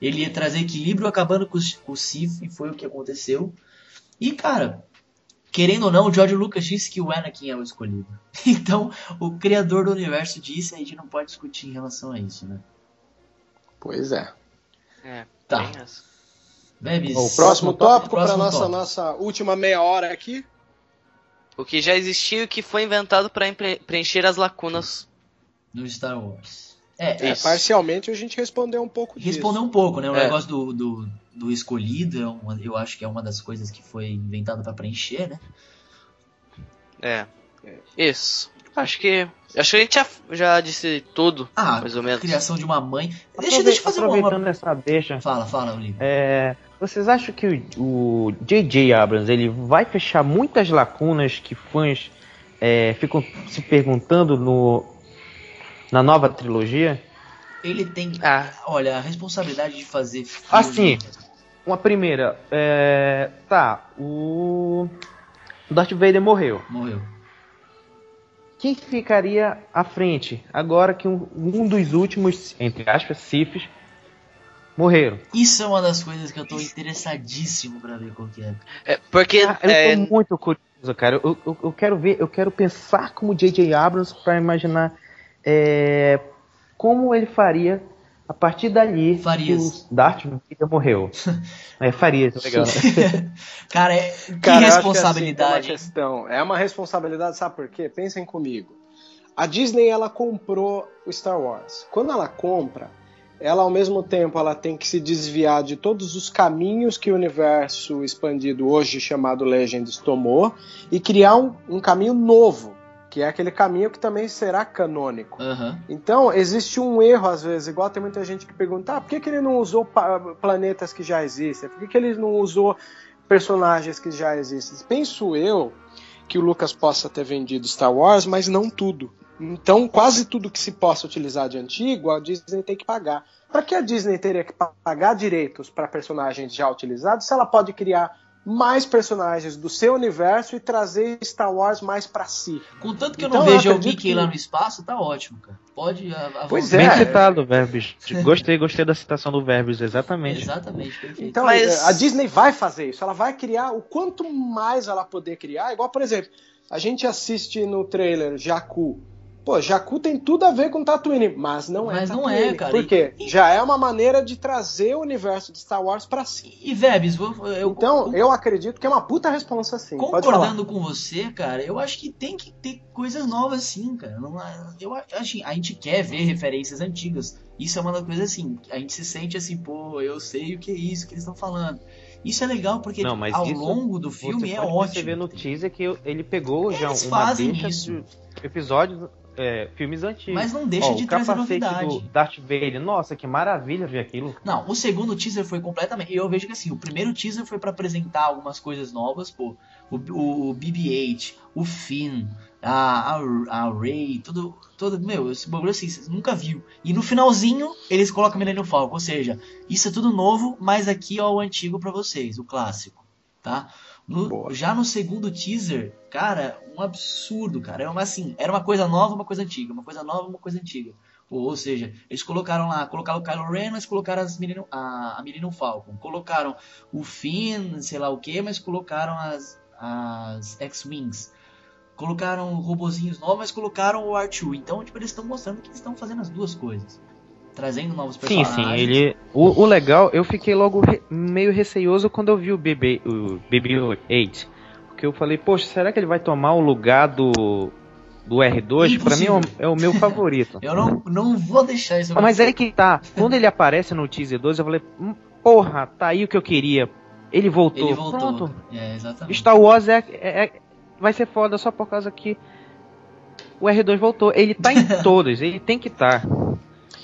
Ele ia trazer equilíbrio acabando com os Sith, e foi o que aconteceu. E, cara, querendo ou não, o George Lucas disse que o Anakin é o escolhido. Então, o criador do universo disse, a gente não pode discutir em relação a isso, né?
Pois é.
É,
Tá.
essa.
Bebes.
O próximo tópico para nossa
tópico.
nossa última meia hora aqui.
O que já existiu e que foi inventado para preencher as lacunas.
No Star Wars. É,
É, parcialmente a gente respondeu um pouco disso.
respondeu um pouco, né? O
É.
negócio do, do, do escolhido, é uma- eu acho que é uma das coisas que foi inventado pra preencher, né?
É. Isso. Acho que. Acho que a gente já, já disse tudo,
Ah,
mais ou menos.
criação de uma mãe. Deixa,
Aprove-
deixa eu fazer uma,
Aproveitando
uma...
essa deixa,
Fala, fala, Olivia.
é, vocês acham que o, o J.J. Abrams ele vai fechar muitas lacunas que fãs é, ficam se perguntando no, na nova trilogia?
Ele tem,
Ah.
olha, a responsabilidade de fazer filme.
Assim, Uma primeira, é, tá, o Darth Vader morreu.
Morreu.
Quem ficaria à frente agora que um, um dos últimos, entre aspas, Siths morreram?
Isso é uma das coisas que eu tô interessadíssimo pra ver qual que é.
É, porque.
Ah, eu
é,
tô muito curioso, cara. Eu, eu, eu quero ver, eu quero pensar como J.J. Abrams para imaginar é, como ele faria a partir dali
Farias.
o Darth Vader morreu. é, Farias, legal.
Cara, é, que
Cara, acho que, assim, tem uma
responsabilidade.
questão. É uma responsabilidade, sabe por quê? Pensem comigo. A Disney ela comprou o Star Wars. Quando ela compra, ela ao mesmo tempo ela tem que se desviar de todos os caminhos que o universo expandido hoje chamado Legends tomou e criar um, um caminho novo, que é aquele caminho que também será canônico.
Aham.
Então, existe um erro às vezes, igual tem muita gente que pergunta, ah, por que, que ele não usou planetas que já existem? Por que, que ele não usou personagens que já existem? Penso eu que o Lucas possa ter vendido Star Wars, mas não tudo. Então, quase tudo que se possa utilizar de antigo, a Disney tem que pagar. Para que a Disney teria que pa- pagar direitos para personagens já utilizados se ela pode criar mais personagens do seu universo e trazer Star Wars mais para si?
Contanto que eu
Então,
não
eu
vejo o
acredito
Mickey
que-
lá no espaço, tá ótimo, cara. Pode. A, a
Pois
vontade.
Bem
É.
citado, Verbis. Gostei, gostei da citação do Verbis, exatamente.
Exatamente, perfeito.
Então
Mas-
a Disney vai fazer isso. Ela vai criar o quanto mais ela poder criar. Igual, por exemplo, a gente assiste no trailer Jakku. Pô, Jakku tem tudo a ver com Tatooine, mas não é
Mas não é, cara.
Por quê?
E-
Já é uma maneira de trazer o universo de Star Wars pra si.
E Vebs, eu,
Então, eu acredito que é uma puta responsa sim. Pode falar.
concordando com você, cara, eu acho que tem que ter coisas novas sim, cara. Não, eu acho a gente quer ver referências antigas. Isso é uma das coisas assim, a gente se sente assim, pô, eu sei o que é isso que eles estão falando. Isso é legal porque
Não, mas
ao
isso
longo do filme
Você
é
pode
ótimo.
perceber no teaser que ele pegou já
Eles
uma
fazem
deixa
isso.
de episódios, é, filmes antigos.
Mas não deixa
Ó,
de trazer novidade.
do Darth Vader, nossa, que maravilha ver aquilo.
Não, o segundo teaser foi completamente. Eu vejo que assim, o primeiro teaser foi pra apresentar algumas coisas novas, pô. O, o, o BB-8, o Finn, a, a, a Ray, tudo, todo. Meu, esse bagulho assim, você nunca viu. E no finalzinho, eles colocam Millennium Falcon. Ou seja, isso é tudo novo, mas aqui ó, o antigo pra vocês, o clássico. Tá? No- já no segundo teaser, cara, um absurdo, cara. Era uma, assim, era uma coisa nova, uma coisa antiga. Uma coisa nova, uma coisa antiga. Ou, ou seja, eles colocaram lá, colocaram o Kylo Ren, mas colocaram as Millennium, a, a Millennium Falcon. Colocaram o Finn, sei lá o que, mas colocaram as, as X-Wings. Colocaram robozinhos novos, mas colocaram o R2. Então, tipo, eles estão mostrando que estão fazendo as duas coisas. Trazendo novos
Sim,
personagens.
sim, ele. O, o legal, eu fiquei logo re- meio receioso quando eu vi o BB, o BB-8. Porque eu falei, poxa, será que ele vai tomar o lugar do, do R2? Pra mim é o, é o meu favorito.
Eu não, não vou deixar isso
Ah, Mas aí que tá. Quando ele aparece no teaser 12, eu falei, "Hum, porra, tá aí o que eu queria. Ele voltou.
Ele voltou.
Pronto.
É, exatamente.
Star Wars é, é- é- vai ser foda só por causa que o R2 voltou. Ele tá em todos, ele tem que estar.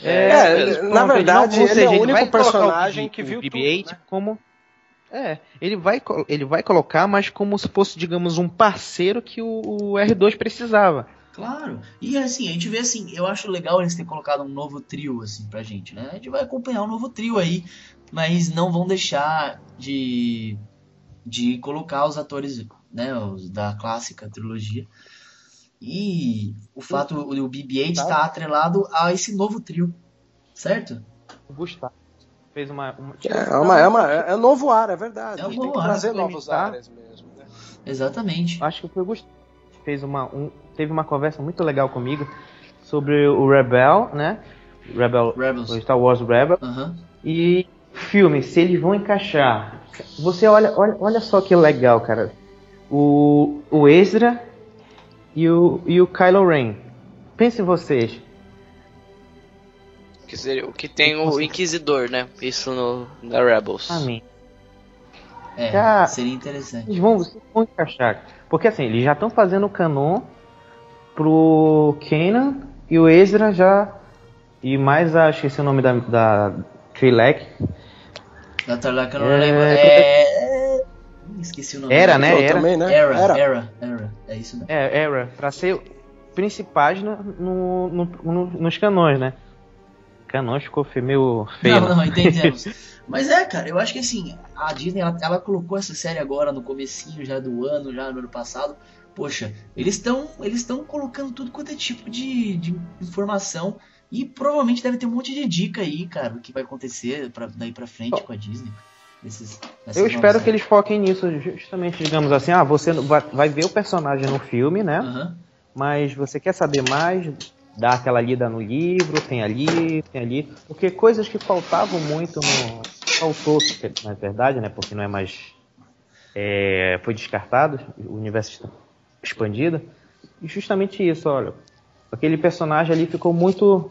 É,
eles-
na
pronto,
verdade,
ou
ele é
seja,
o único
vai colocar o
personagem
BB-
que viu
o BB-8
tudo, né?
como é, ele vai ele vai colocar, mas como se fosse, digamos, um parceiro que o, o R2 precisava.
Claro. E assim, a gente vê assim, eu acho legal eles terem colocado um novo trio assim pra gente, né? A gente vai acompanhar um novo trio aí, mas não vão deixar de de colocar os atores, né, os da clássica trilogia. E o fato o BB-8 está atrelado a esse novo trio, certo?
O Gustavo fez uma, uma-
É, uma, é, uma, é, é novo ar, é verdade.
É um
a gente tem
novo
que
ar,
trazer novos ares mesmo. Né?
Exatamente.
acho que foi o Gustavo que fez uma um- teve uma conversa muito legal comigo sobre o Rebel, né? Rebel,
Rebels.
o Star Wars Rebel.
Aham.
E filme, se eles vão encaixar. Você olha, olha, olha só que legal, cara. O, o Ezra e o, e o Kylo Ren. Pensem vocês.
Que seria o que tem o Inquisidor, né? Isso no da Rebels.
A mim.
É,
Cara.
seria interessante.
Eles vão, vocês vão encaixar. Porque assim, eles já estão fazendo o canon pro Kanan e o Ezra já. E mais a. Esqueci o nome da. da Trilek.
Da Tarlac eu não
É,
lembro. É... é- Esqueci o nome.
Era, né? Era.
também, né?
Era,
Era.
era, era. É isso mesmo.
É, era. Pra ser principais no, no, no- no- nos canões, né? Canões ficou meio feio.
Não,
né?
não, entendemos. Mas é, cara, eu acho que assim, a Disney, ela, ela colocou essa série agora no comecinho já do ano, já no ano passado. Poxa, eles estão eles estão colocando tudo quanto é tipo de, de informação e provavelmente deve ter um monte de dica aí, cara, do que vai acontecer pra, daí pra frente com a Disney. Nesses,
Eu espero que eles foquem nisso, justamente, digamos assim, ah, você vai, vai ver o personagem no filme, né?
Aham.
Mas você quer saber mais, dá aquela lida no livro, tem ali, tem ali. Porque coisas que faltavam muito no. Faltou, na verdade, né? Porque não é mais. é, foi descartado, o universo está expandido. E justamente isso, olha. Aquele personagem ali ficou muito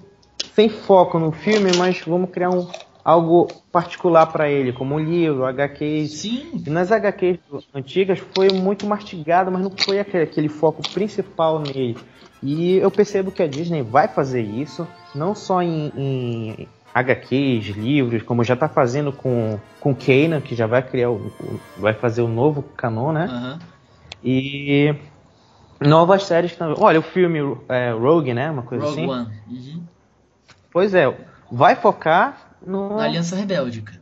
sem foco no filme, mas vamos criar um, algo particular para ele, como um livro, HQs.
Sim,
E nas HQs antigas foi muito mastigado, mas não foi aquele, aquele foco principal nele. E eu percebo que a Disney vai fazer isso, não só em, em HQs, livros, como já está fazendo com com Kanan, que já vai criar o, vai fazer o novo canon, né?
aham.
E novas séries também. Olha, o filme é, Rogue, né? Uma coisa
Rogue
assim.
One. Uhum.
Pois é, vai focar no
Na Aliança Rebelde, cara.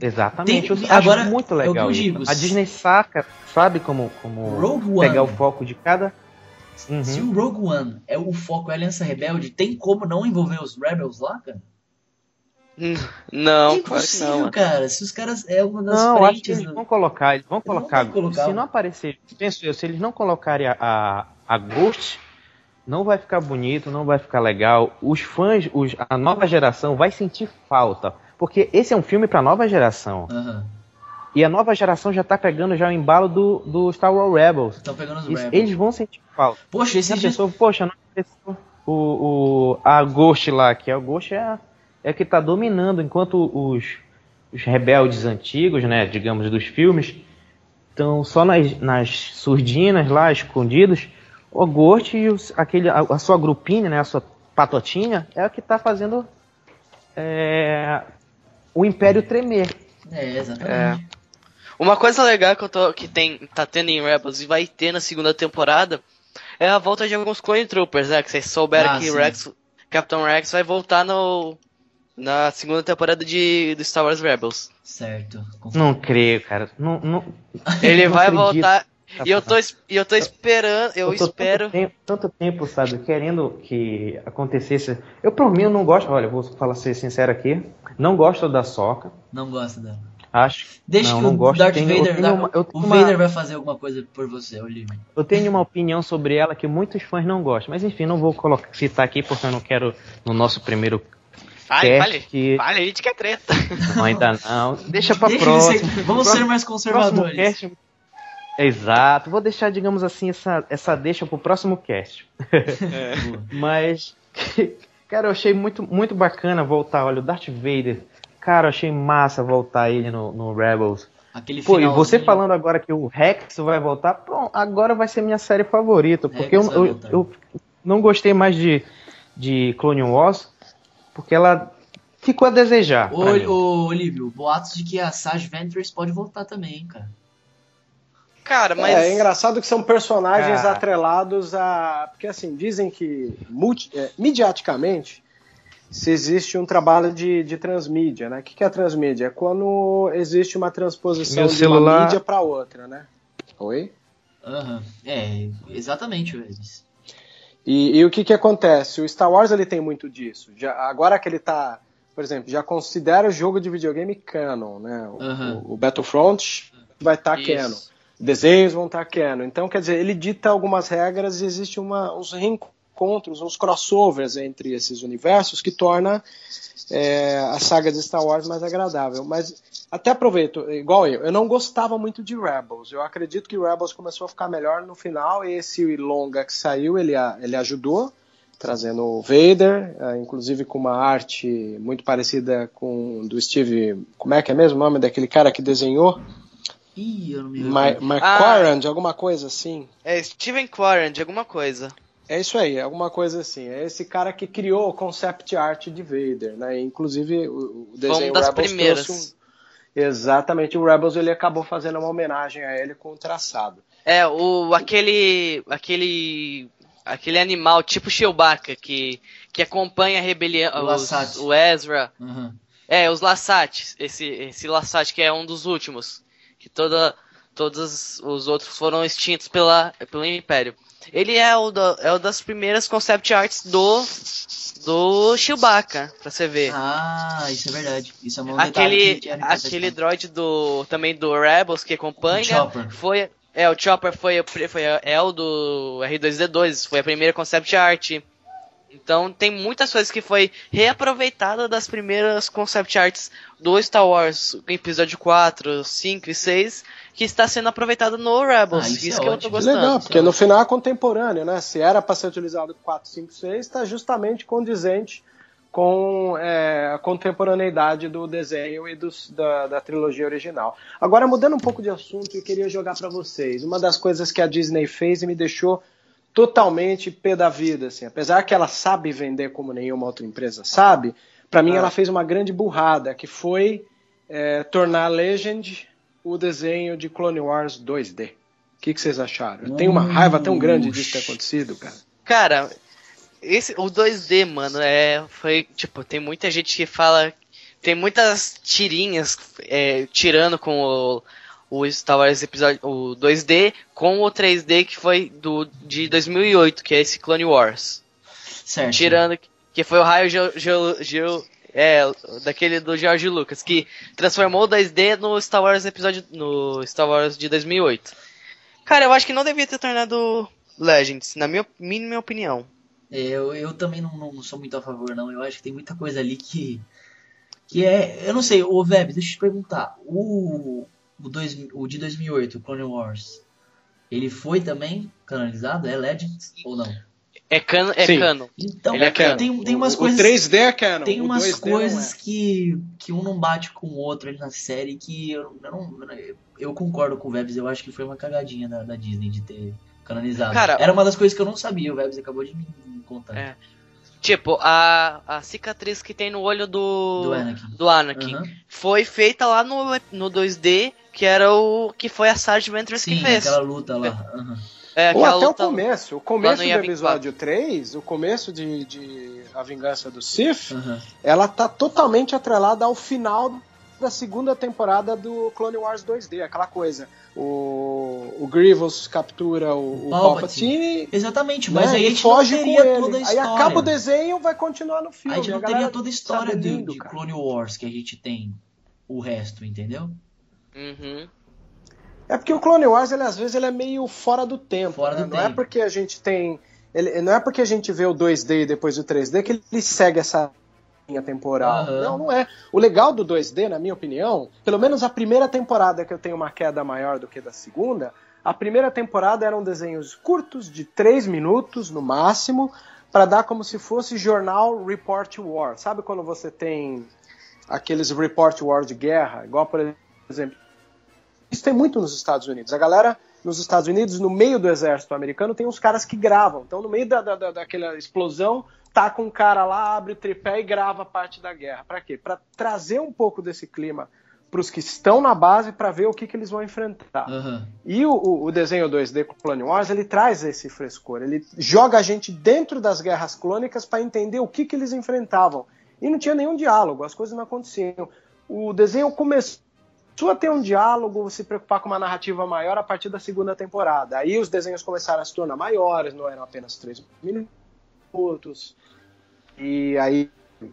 Exatamente,
Tem-
eu acho
agora,
muito
é o que
legal
digo,
A Disney saca, sabe como, como
Rogue One.
pegar o foco de cada. Uhum.
Se o Rogue One é o foco é a Aliança Rebelde, tem como não envolver os Rebels lá, cara?
Hum, Não,
é
claro que
impossível,
não. mano.
cara. Se os caras é uma das
Não, acho que
frentes.
eles
no-
vão colocar, eles vão
Eles vão
colocar.
colocar
se não aparecer, penso eu, se eles não colocarem a, a, a Ghost, não vai ficar bonito, não vai ficar legal. Os fãs, os, a nova geração vai sentir falta. Porque esse é um filme pra nova geração.
Aham.
E a nova geração já tá pegando já o embalo do, do Star Wars Rebels.
Estão pegando os Rebels.
eles vão sentir falta.
Poxa,
Se
esse dia.
pessoa, poxa, não o, o, a Ghost lá, que a Ghost é, é que tá dominando, enquanto os, os rebeldes antigos, né, digamos, dos filmes, estão só nas, nas surdinas lá, escondidos. O Gort e os, aquele, a, a, sua grupinha, né, a sua patotinha, é a que está fazendo é, o Império tremer.
É, exatamente.
É. Uma coisa legal que, eu tô, que tem, tá tendo em Rebels e vai ter na segunda temporada é a volta de alguns Clone Troopers, né? Que vocês souberam ah, que Rex, Capitão Rex vai voltar no, na segunda temporada de, de Star Wars Rebels.
Certo.
Não creio, cara. Não, não,
Ele não vai acredito. voltar. E eu tô, e eu tô esperando, eu, eu espero.
Tanto tempo, tanto tempo, sabe, querendo que acontecesse. Eu, por mim, eu não gosto. Olha, vou falar ser sincero aqui. Não gosto da Soca.
Não gosto dela.
Acho.
Deixa
não,
que
não
o
gosto.
Darth
tenho,
Vader,
tenho uma, o
uma... Vader vai fazer alguma coisa por você, Olivia.
Eu tenho uma opinião sobre ela que muitos fãs não gostam. Mas enfim, não vou colocar, citar aqui porque eu não quero no nosso primeiro
Fale, fale, que... fale, a gente quer treta.
Não, ainda não. Deixa pra Deixa próxima.
Ser... Vamos próximo, ser mais conservadores.
Cast... Exato. Vou deixar, digamos assim, essa, essa deixa pro próximo cast. É. Mas, cara, eu achei muito, muito bacana voltar. Olha, o Darth Vader. Cara, eu achei massa voltar ele no, no Rebels.
Aquele
Pô, e você falando agora que o Rex vai voltar, pronto, agora vai ser minha série favorita. Porque eu, eu, eu, não gostei mais de, de Clone Wars porque ela ficou a desejar.
Ô, ô Olívio, boatos de que a Sage Ventress pode voltar também, cara.
Cara, mas. É, é engraçado que são personagens atrelados a. Porque assim, dizem que multi... é, mediaticamente se existe um trabalho de, de transmídia, né? O que, que é transmídia? É quando existe uma transposição
Meu
de
celular...
uma mídia para outra, né? Oi?
Uhum. É, exatamente, Elvis.
E, e, o que, que acontece? O Star Wars ele tem muito disso. Já, agora que ele está, por exemplo, já considera o jogo de videogame canon, né? O, uhum. o, o Battlefront vai estar tá canon. Desenhos vão estar canon. Então, quer dizer, ele dita algumas regras e existe uma, uns reencontros, uns crossovers entre esses universos que torna é, a saga de Star Wars mais agradável. Mas até aproveito, igual eu, eu não gostava muito de Rebels. Eu acredito que Rebels começou a ficar melhor no final esse longa que saiu, ele, ele ajudou, trazendo o Vader, é, inclusive com uma arte muito parecida com do Steve, como é que é mesmo o nome daquele cara que desenhou?
Ih, eu não me
lembro. My, ah, alguma coisa assim.
É Steven Quarren, alguma coisa.
É isso aí, alguma coisa assim. É esse cara que criou o concept art de Vader, né? Inclusive o, desenho Foi das Rebels primeiras. Um, Exatamente, o Rebels ele acabou fazendo uma homenagem a ele com o traçado.
É, o aquele aquele aquele animal tipo Chewbacca que que acompanha a rebelião, os, o Ezra. Uhum. É, os Lassat, esse esse Lassat que é um dos últimos, que toda todos os outros foram extintos pela pelo Império. Ele é o, do, é o das primeiras concept arts do do Chewbacca, pra você ver.
Ah, isso é verdade. Isso é uma
aquele aquele droid do também do Rebels que acompanha o Chopper. foi é o Chopper foi foi é o do R2D2, foi a primeira concept art. Então tem muitas coisas que foi reaproveitada das primeiras concept arts do Star Wars, episódio 4, 5 e 6 que está sendo aproveitado no Rebels. Ah, isso, isso é que ótimo. eu tô gostando.
Legal, porque no final é contemporâneo, né? Se era para ser utilizado 4, 5, 6, está justamente condizente com é, a contemporaneidade do desenho e dos, da, da, trilogia original. Agora, mudando um pouco de assunto, eu queria jogar para vocês. Uma das coisas que a Disney fez e me deixou totalmente pé da vida, assim. Apesar que ela sabe vender como nenhuma outra empresa sabe, para mim ah. ela fez uma grande burrada, que foi é, tornar Legend o desenho de Clone Wars 2D. O que, que vocês acharam? Eu tenho uma raiva tão grande disso ter acontecido, cara.
Cara, esse, o 2D, mano, é. Foi. Tipo, tem muita gente que fala. Tem muitas tirinhas é, tirando com o, o Star Wars episódio, o 2D com o 3D que foi do de 2008, que é esse Clone Wars.
Certo.
Tirando que foi o raio ge, ge, ge, é, daquele do George Lucas, que transformou o 2D no Star Wars episódio. no Star Wars de 2008. Cara, eu acho que não devia ter tornado Legends, na minha mínima opinião.
Eu, eu também não, não, sou muito a favor, não. Eu acho que tem muita coisa ali que. Que é. Eu não sei, o Web, deixa eu te perguntar. O, o, dois, o de 2008, o Clone Wars, ele foi também canonizado? É Legends ou não?
É cano, é cano.
Então, Ele é cano. Tem, tem umas
o,
coisas.
O 3D é cano.
Tem umas coisas é. que, que um não bate com o outro ali na série que eu, eu não. Eu concordo com o Vebs, eu acho que foi uma cagadinha da, da Disney de ter canonizado. Cara, Era uma das coisas que eu não sabia, o Vebs acabou de me contar. É.
Tipo, a, a cicatriz que tem no olho do.
Do Anakin.
Do Anakin uhum. Foi feita lá no, no 2D, que era o. que foi a Sarge Ventress que fez.
Aquela luta lá. Uhum.
É, Ou até o começo. O começo do episódio 3, o começo de, de A Vingança do Sith, uhum. ela tá totalmente atrelada ao final da segunda temporada do Clone Wars 2D, aquela coisa. O, o Grievous captura o, o Palpatine. Palpatine.
Exatamente, mas né, aí a gente foge com ele.
Aí acaba o desenho vai continuar no filme.
Aí a gente não a teria toda a história de, de Clone Wars que a gente tem o resto, entendeu?
Uhum.
É porque o Clone Wars, ele, às vezes, ele é meio fora do tempo.
Fora
né?
do
não
tempo.
é porque a gente tem. Ele, não é porque a gente vê o 2D e depois o 3D que ele segue essa linha temporal. Uhum. Não, não é. O legal do 2D, na minha opinião, pelo menos a primeira temporada que eu tenho uma queda maior do que da segunda, a primeira temporada eram desenhos curtos, de 3 minutos no máximo, para dar como se fosse jornal Report War. Sabe quando você tem aqueles Report War de guerra? Igual, por exemplo, isso tem muito nos Estados Unidos. A galera nos Estados Unidos, no meio do exército americano, tem uns caras que gravam. Então, no meio da, da, daquela explosão, tá com um cara lá, abre o tripé e grava parte da guerra. Para quê? Para trazer um pouco desse clima para os que estão na base para ver o que, que eles vão enfrentar.
Uhum.
E o, o, desenho 2D com Clone Wars ele traz esse frescor, ele joga a gente dentro das guerras clônicas para entender o que, que eles enfrentavam. E não tinha nenhum diálogo, as coisas não aconteciam. O desenho começou a ter um diálogo, se preocupar com uma narrativa maior a partir da segunda temporada. Aí os desenhos começaram a se tornar maiores, não eram apenas três minutos. E aí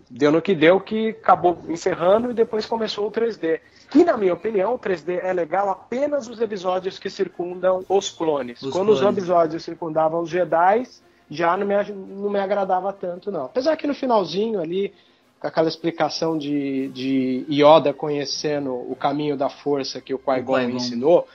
deu no que deu, que acabou encerrando e depois começou o 3D. E na minha opinião, o 3D é legal apenas os episódios que circundam os clones. Os Quando clones. os episódios circundavam os Jedi, já não me, não me agradava tanto, não. Apesar que no finalzinho ali com aquela explicação de, de Yoda conhecendo o caminho da força que o Qui-Gon ensinou,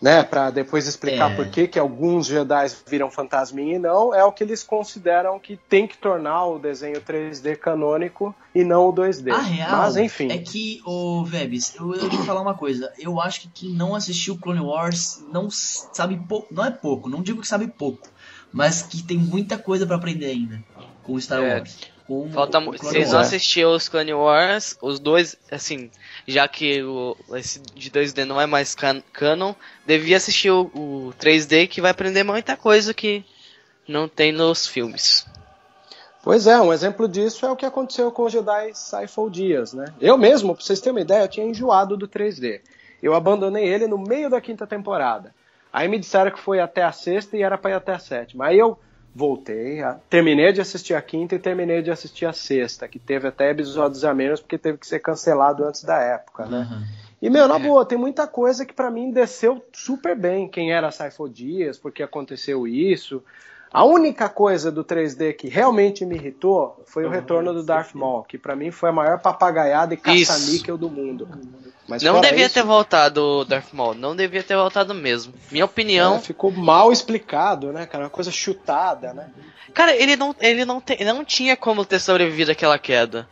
né, para depois explicar é. por que, que alguns Jedi viram fantasminha e não, é o que eles consideram que tem que tornar o desenho 3D canônico e não o 2D.
A real Mas enfim. É que, o Vebs, eu, eu vou falar uma coisa. Eu acho que quem não assistiu Clone Wars não sabe pouco, não é pouco, não digo que sabe pouco, mas que tem muita coisa para aprender ainda com Star é.
Com Falta. Vocês vão assistir os Clone Wars, os dois, assim, já que o, esse de 2D não é mais can canon, devia assistir o, o 3D que vai aprender muita coisa que não tem nos filmes.
Pois é, um exemplo disso é o que aconteceu com o Jedi Cypher Dias, né? Eu mesmo, pra vocês terem uma ideia, eu tinha enjoado do 3D. Eu abandonei ele no meio da quinta temporada. Aí me disseram que foi até a sexta e era para ir até a sétima. Aí eu voltei, a, terminei de assistir a quinta e terminei de assistir a sexta, que teve até episódios a menos porque teve que ser cancelado antes da época, né? Uhum. E, meu, na é. boa, tem muita coisa que para mim desceu super bem. Quem era Saifo Dias, porque aconteceu isso. A única coisa do 3D que realmente me irritou foi o retorno do Darth Maul, que para mim foi a maior papagaiada e caça-níquel do mundo.
Mas não devia isso, ter voltado o Darth Maul, não devia ter voltado mesmo. Minha opinião. É,
ficou mal explicado, né, cara? Uma coisa chutada, né?
Cara, ele não, ele não, te, não tinha como ter sobrevivido àquela queda.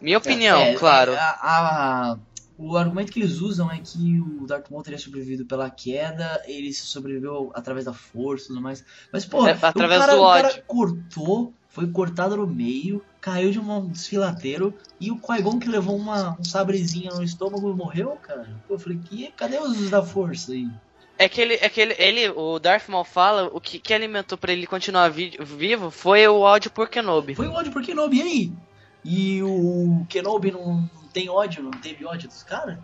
Minha opinião, é, claro. É,
a, a, o argumento que eles usam é que o Darth Maul teria sobrevivido pela queda, ele sobreviveu através da força e tudo mais. Mas, pô,
é, através
o cara,
do
ódio. O cara cortou, foi cortado no meio, caiu de um desfiladeiro e o Qui-Gon que levou uma, um sabrezinho no estômago e morreu, cara. Eu falei, que, cadê os usos da força aí?
É que ele, é que ele, ele, o Darth Maul fala, o que, que alimentou para ele continuar vi, vivo foi o ódio por Kenobi.
Foi o ódio por Kenobi, e aí? E o Kenobi não tem ódio, não teve ódio dos caras?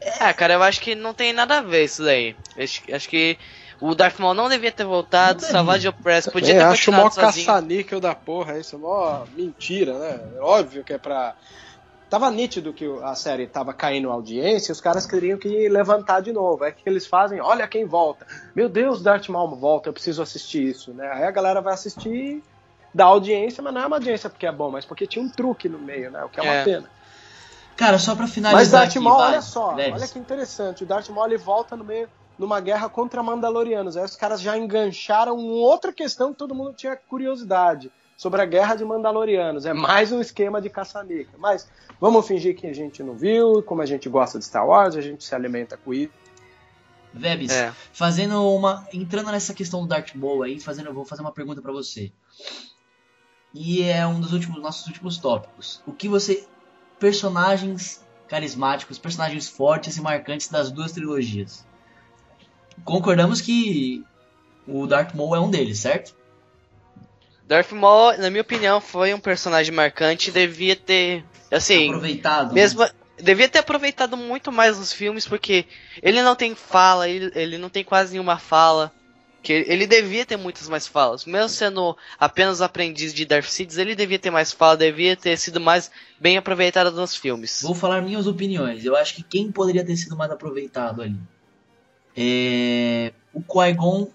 É... cara, eu acho que não tem nada a ver isso daí. Acho, acho que o Darth Maul não devia ter voltado, Savage Opress podia é, ter
acho
mó
caça-níquel da porra, isso é mó mentira, né? É óbvio que é pra... Tava nítido que a série tava caindo audiência e os caras queriam que levantar de novo. É que eles fazem, olha quem volta. Meu Deus, Darth Maul volta, eu preciso assistir isso, né? Aí a galera vai assistir da audiência, mas não é uma audiência porque é bom, mas porque tinha um truque no meio, né? O que é, é. uma pena.
Cara, só pra finalizar.
Mas Darth
Maul,
olha só, olha que interessante. O Darth Maul ele volta no meio numa guerra contra Mandalorianos. Aí os caras já engancharam outra questão que todo mundo tinha curiosidade sobre a guerra de Mandalorianos. É mais um esquema de caça-níquel. Mas vamos fingir que a gente não viu, como a gente gosta de Star Wars, a gente se alimenta com isso.
Vebs, é. fazendo uma. entrando nessa questão do Darth Maul aí, fazendo, eu vou fazer uma pergunta para você. E é um dos últimos nossos últimos tópicos. O que você. Personagens carismáticos, personagens fortes e marcantes das duas trilogias. Concordamos que o Darth Maul é um deles, certo?
Darth Maul, na minha opinião, foi um personagem marcante e devia ter, assim,
aproveitado.
Mesmo né? devia ter aproveitado muito mais os filmes porque ele não tem fala, ele, ele não tem quase nenhuma fala. Que ele devia ter muitas mais falas. Mesmo sendo apenas aprendiz de Darth Sidious, ele devia ter mais fala, devia ter sido mais bem aproveitado nos filmes.
Vou falar minhas opiniões. Eu acho que quem poderia ter sido mais aproveitado ali é o Qui-Gon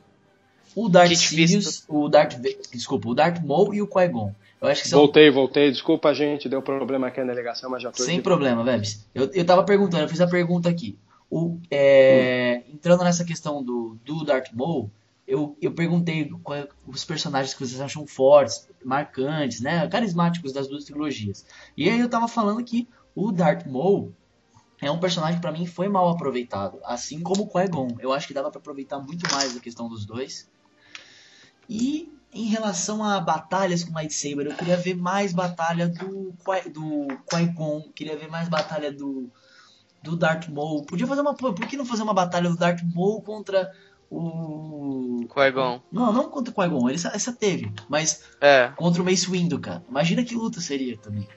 o Darth Sidious, o Darth, desculpa, o Darth Maul e o Qui-Gon.
Eu acho que são... Voltei, voltei. Desculpa, gente, deu problema aqui na ligação, mas já tô
Sem problema, Vebs. Eu, eu tava perguntando, eu fiz a pergunta aqui. O, é, hum. Entrando nessa questão do, do Darth Maul, eu, eu perguntei quais os personagens que vocês acham fortes, marcantes, né, carismáticos das duas trilogias. E aí eu tava falando que o Darth Maul é um personagem para mim foi mal aproveitado, assim como o Qui-Gon. Eu acho que dava para aproveitar muito mais a questão dos dois. E em relação a batalhas com lightsaber, eu queria ver mais batalha do do Qui-Gon, queria ver mais batalha do do Darth Maul. Podia fazer uma por que não fazer uma batalha do Darth Maul contra o
Qui-Gon.
Não, não contra o Qui-Gon, ele essa teve, mas
é.
contra o Mace Windu, cara. Imagina que luta seria também.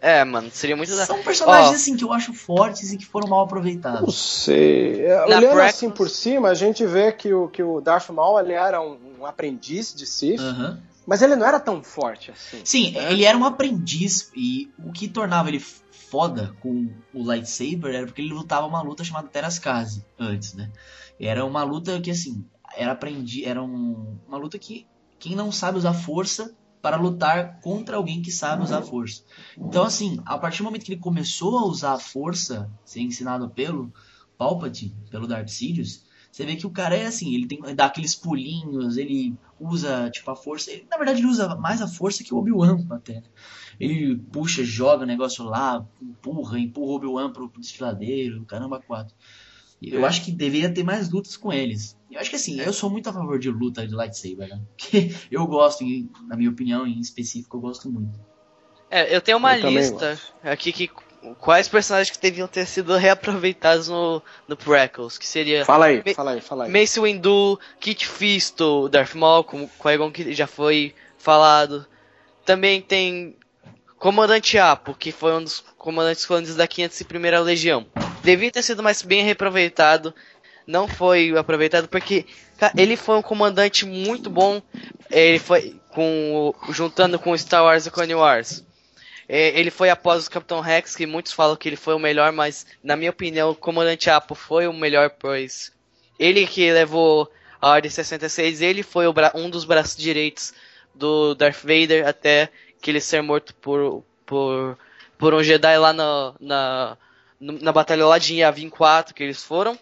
É, mano, seria muito
São personagens oh. assim que eu acho fortes e que foram mal aproveitados.
Não sei. É, Na Olhando assim por cima, a gente vê que o, que o Darth Maul ele era um, um aprendiz de Sith.
Uhum.
Mas ele não era tão forte assim.
Sim, né? ele era um aprendiz e o que tornava ele foda com o lightsaber era porque ele lutava uma luta chamada Terascase antes, né? Era uma luta que assim, era aprendi, era um, uma luta que quem não sabe usar força para lutar contra alguém que sabe usar força. Então, assim, a partir do momento que ele começou a usar a força, ser ensinado pelo Palpatine, pelo Darth Sidious, você vê que o cara é assim, ele tem dá aqueles pulinhos, ele usa tipo a força, ele, na verdade ele usa mais a força que o Obi-Wan até. Né? Ele puxa, joga o negócio lá, empurra, empurra o Obi-Wan pro desfiladeiro, caramba, quatro. Eu acho que deveria ter mais lutas com eles. Eu acho que assim, eu sou muito a favor de luta de lightsaber, né? Porque eu gosto, na minha opinião, em específico, eu gosto muito.
É, eu tenho uma eu lista aqui que quais personagens que deviam ter sido reaproveitados no, no Prequels, que seria...
Fala aí, fala aí, fala aí.
Mace Windu, Kit Fisto, Darth Maul, como Qui-Gon que já foi falado. Também tem Comandante Apo, que foi um dos comandantes clones da 501ª Legião. Devia ter sido mais bem reaproveitado. Não foi aproveitado porque ele foi um comandante muito bom. Ele foi com juntando com Star Wars e Clone Wars. É, ele foi após o Capitão Rex, que muitos falam que ele foi o melhor, mas na minha opinião o Comandante Apo foi o melhor, pois ele que levou a Ordem 66, ele foi um dos braços direitos do Darth Vader até que ele ser morto por, por, por um Jedi lá na, na batalha lá de Yavin 4 que eles foram.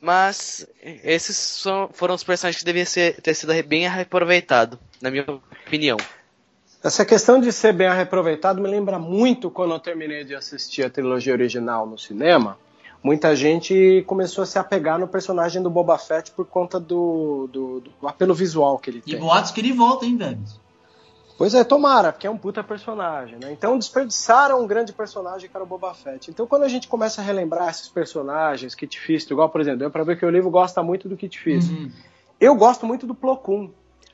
Mas esses são, foram os personagens que deviam ser, ter sido bem aproveitados, na minha opinião.
Essa questão de ser bem reaproveitado me lembra muito quando eu terminei de assistir a trilogia original no cinema. Muita gente começou a se apegar no personagem do Boba Fett por conta do, do, do apelo visual que ele
e
tem.
E boatos que ele volta, hein, velho?
Pois é, tomara, porque é um puta personagem, né? Então desperdiçaram um grande personagem que era o Boba Fett. Então quando a gente começa a relembrar esses personagens, Kit Fisto, igual por exemplo, deu pra ver que o livro gosta muito do Kit Fisto. Uhum. Eu gosto muito do Plo Koon.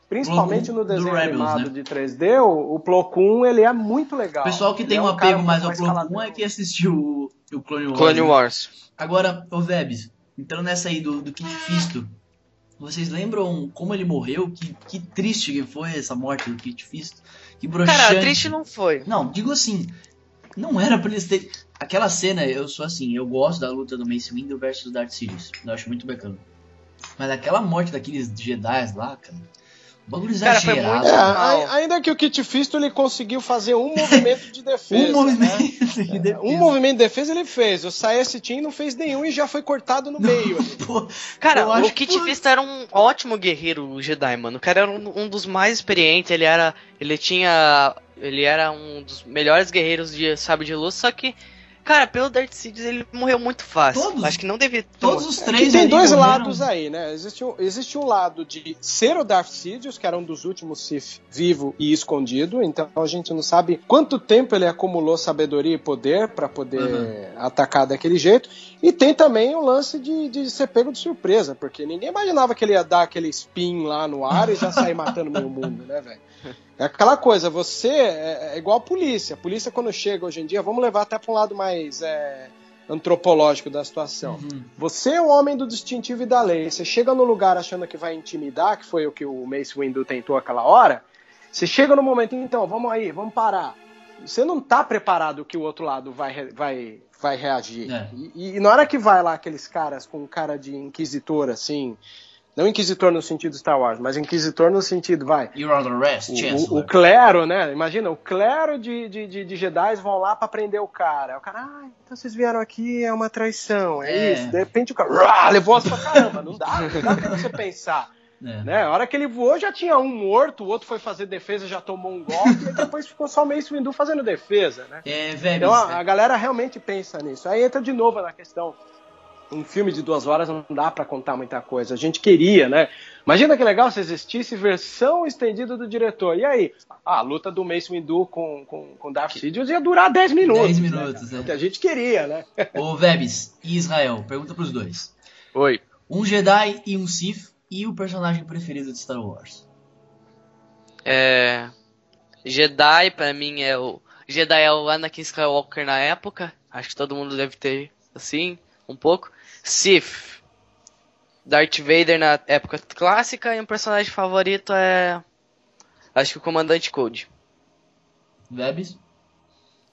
Principalmente Plo no desenho Rebels, animado né? de 3D, o, o Plo Koon, ele é muito legal.
O pessoal que ele tem é um apego mais ao Plo Koon é que assistiu o, o Clone Wars.
Clone Wars. Né?
Agora, ô Vebs, entrando nessa aí do, do Kit Fisto, vocês lembram como ele morreu? Que, que triste que foi essa morte do Kit Fisto? Que broxante.
Cara, triste não foi.
Não, digo assim, não era pra eles terem... Aquela cena, eu sou assim, eu gosto da luta do Mace Windu versus Darth Sidious. Eu acho muito bacana. Mas aquela morte daqueles Jedi lá, cara... bagulho exagerado.
Cara, é, ainda que o Kit Fisto ele conseguiu fazer um movimento de defesa.
um movimento
né?
de defesa.
Um movimento de defesa ele fez. O Saes Team não fez nenhum e já foi cortado no meio.
Pô, cara, o Kit Fisto era um ótimo guerreiro Jedi, mano. O cara era um, um, dos mais experientes, ele era. Ele tinha. Ele era um dos melhores guerreiros de sabre de luz, só que Cara, pelo Darth Sidious ele morreu muito fácil. Todos, Acho que não devia.
Todos os três.
É tem dois lados aí, né? Existe um, existe um lado de ser o Darth Sidious, que era um dos últimos Sith vivo e escondido. Então a gente não sabe quanto tempo ele acumulou sabedoria e poder para poder uhum. atacar daquele jeito. E tem também o lance de, de ser pego de surpresa, porque ninguém imaginava que ele ia dar aquele spin lá no ar e já sair matando meio mundo, né, velho? É aquela coisa, você é, é, igual a polícia. A polícia, quando chega hoje em dia, vamos levar até para um lado mais é, antropológico da situação. Uhum. Você é o homem do distintivo e da lei. Você chega no lugar achando que vai intimidar, que foi o que o Mace Windu tentou aquela hora. Você chega no momento, então, vamos aí, vamos parar. Você não está preparado que o outro lado vai, vai, vai reagir. É. E, e na hora que vai lá aqueles caras com cara de inquisitor, assim, não inquisitor no sentido Star Wars, mas inquisitor no sentido, vai.
You're under arrest,
o, o, o clero, né? Imagina, o clero de, de, de, de Jedi vão lá para prender o cara. O cara, ah, então vocês vieram aqui, é uma traição, é, é. isso. De repente o cara, levou pra caramba. Não dá, não dá pra você pensar. É. Né? A hora que ele voou já tinha um morto, o outro foi fazer defesa, já tomou um golpe, e depois ficou só o Mace Windu fazendo defesa, né?
É, velho.
Então a, a galera realmente pensa nisso. Aí entra de novo na questão um filme de duas horas não dá para contar muita coisa. A gente queria, né? Imagina que legal se existisse versão estendida do diretor. E aí? a luta do Mace Windu com, com, com Darth Sidious ia durar 10 minutos.
10 minutos, né?
é. O que a gente queria, né?
Ô, Vebs e Israel, pergunta pros dois.
Oi.
Um Jedi e um Sith e o personagem preferido de Star Wars?
É... Jedi, pra mim, é o... Jedi é o Anakin Skywalker na época. Acho que todo mundo deve ter, assim, um pouco. Sith. Darth Vader na época clássica e um personagem favorito é. Acho que o Comandante Code.
Vebs?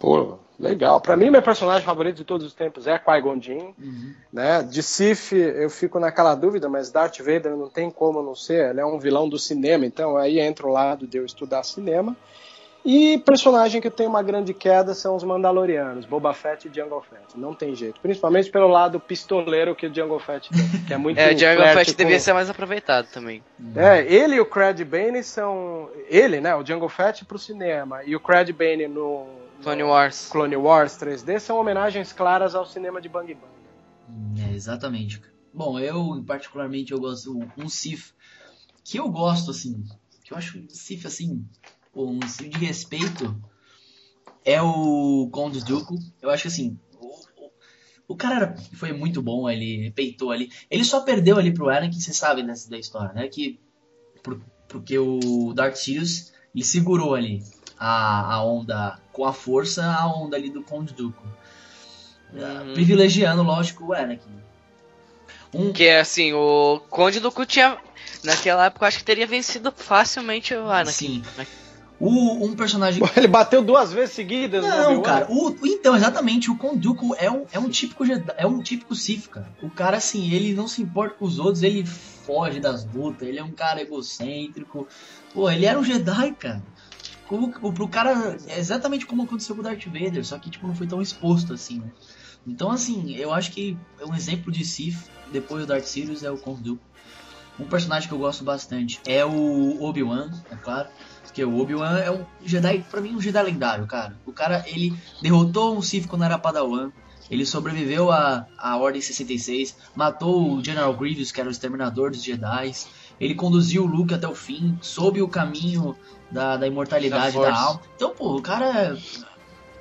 Pô, legal. Pra mim, meu personagem favorito de todos os tempos é Qui-Gon Jinn. Uhum. Né? De Sith, eu fico naquela dúvida, mas Darth Vader não tem como não ser. Ele é um vilão do cinema, então aí entra o lado de eu estudar cinema. E personagem que tem uma grande queda são os Mandalorianos, Boba Fett e Jungle Fett. Não tem jeito. Principalmente pelo lado pistoleiro que o Jungle Fett tem, que é muito
É, o Jungle Fett com... devia ser mais aproveitado também.
É, ele e o Cred Bane são... Ele, né, o Jungle Fett pro cinema e o Cred Bane no...
Clone Wars.
Clone Wars 3D são homenagens claras ao cinema de Bang
Bang. É, exatamente. Bom, eu, particularmente, eu gosto um Sif que eu gosto, assim, que eu acho um Sif, assim, um de respeito é o Conde Dooku. Eu acho que assim, o, o, cara foi muito bom, ele peitou ali. Ele só perdeu ali pro Anakin, vocês sabem dessa da história, né? Que por, porque o Darth Sidious ele segurou ali a, a onda com a força, a onda ali do Conde Dooku. Uhum. Privilegiando, lógico, o Anakin.
Um... Que é assim, o Conde Dooku tinha. Naquela época, acho que teria vencido facilmente o Anakin. Sim.
O, um personagem.
Ele bateu duas vezes seguidas,
Não, né, cara. O, então, exatamente, o Konduku é um, é um típico é um típico Sith, cara. O cara, assim, ele não se importa com os outros, ele foge das lutas, ele é um cara egocêntrico. Pô, ele era um Jedi, cara. O, pro cara, é exatamente como aconteceu com o Darth Vader, só que, tipo, não foi tão exposto assim, né? Então, assim, eu acho que é um exemplo de Sith, depois do Darth Sirius, é o Konduku. Um personagem que eu gosto bastante é o Obi-Wan, é claro. Porque o Obi-Wan é um Jedi, pra mim, um Jedi lendário, cara. O cara, ele derrotou um Sith quando era Padawan. Ele sobreviveu à, à Ordem 66, matou o General Grievous, que era o exterminador dos Jedi. Ele conduziu o Luke até o fim, soube o caminho da, da imortalidade da, da alma. Então, pô, o cara,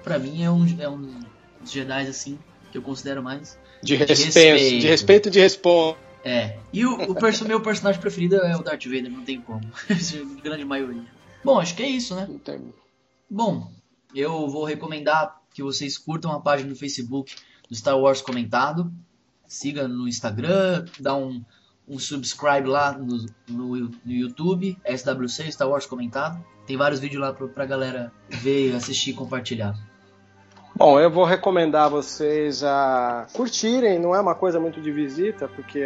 pra mim, é um, é um dos Jedi, assim, que eu considero mais.
De, de respeito. De respeito e de responsa.
É. E o, o perso meu personagem preferido é o Darth Vader, não tem como. grande maioria. Bom, acho que é isso, né? Bom, eu vou recomendar que vocês curtam a página no Facebook do Star Wars Comentado. Siga no Instagram, dá um, um subscribe lá no, no, no YouTube, SWC, Star Wars Comentado. Tem vários vídeos lá pra, pra galera ver, assistir e compartilhar.
Bom, eu vou recomendar vocês a curtirem, não é uma coisa muito de visita, porque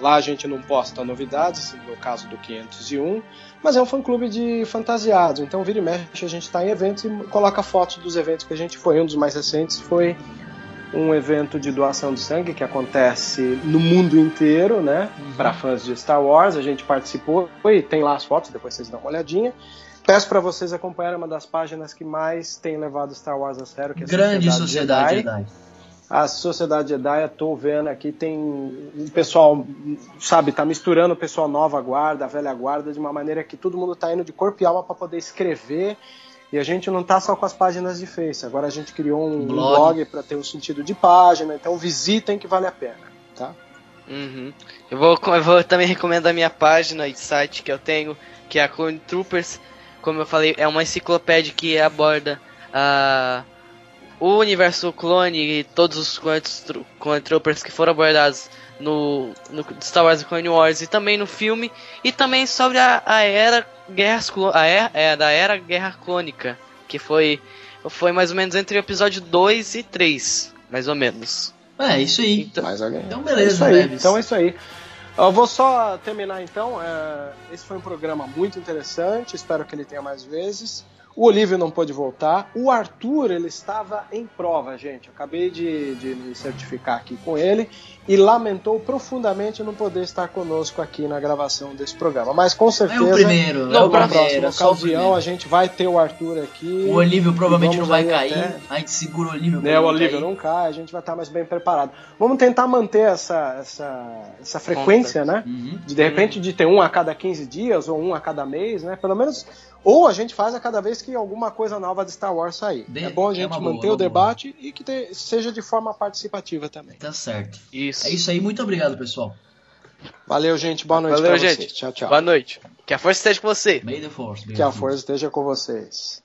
lá a gente não posta novidades, no caso do 501, mas é um fã-clube de fantasiados, então vira e mexe a gente está em eventos e coloca fotos dos eventos que a gente foi. Um dos mais recentes foi um evento de doação de sangue que acontece no mundo inteiro, né? Uhum. Para fãs de Star Wars, a gente participou e tem lá as fotos, depois vocês dão uma olhadinha. Peço para vocês acompanharem uma das páginas que mais tem levado Star Wars a sério, que é a
Grande Sociedade, Jedi. Jedi.
A Sociedade Jedi, eu tô vendo aqui, tem um pessoal, sabe, tá misturando o pessoal nova guarda, a velha guarda, de uma maneira que todo mundo tá indo de corpo e alma para poder escrever. E a gente não tá só com as páginas de Face, agora a gente criou um blog, blog para ter um sentido de página, então visitem que vale a pena, tá?
Uhum. Eu, vou, eu vou também recomendar a minha página e site que eu tenho, que é a Clone Troopers como eu falei, é uma enciclopédia que aborda uh, o universo clone e todos os clone troopers que foram abordados no, no, Star Wars Clone Wars e também no filme e também sobre a, a era guerras a era, é, da era guerra clônica que foi foi mais ou menos entre o episódio 2 e 3 mais ou menos
é isso aí
então, então beleza é né, então é isso aí eu vou só terminar então. É, esse foi um programa muito interessante. Espero que ele tenha mais vezes. O Olívio não pôde voltar. O Arthur, ele estava em prova, gente. Eu acabei de, de me certificar aqui com ele e lamentou profundamente não poder estar conosco aqui na gravação desse programa. Mas com certeza,
é o primeiro,
na é próxima ocasião, a gente vai ter o Arthur aqui.
O Olívio provavelmente não vai cair. Até... A gente segura o Olívio.
É, o Olívio não cai, a gente vai estar mais bem preparado. Vamos tentar manter essa, essa, essa frequência, né? Uhum. De, de repente, de ter um a cada 15 dias ou um a cada mês, né? Pelo menos ou a gente faz a cada vez que alguma coisa nova de Star Wars sair. De... É bom a é gente é manter boa, o debate boa. e que te... seja de forma participativa também.
Tá certo. Isso. É isso aí. Muito obrigado, pessoal.
Valeu, gente. Boa noite
Valeu, gente. Vocês. Tchau, tchau. Boa noite. Que a força esteja com você.
May the force
que a força esteja com vocês.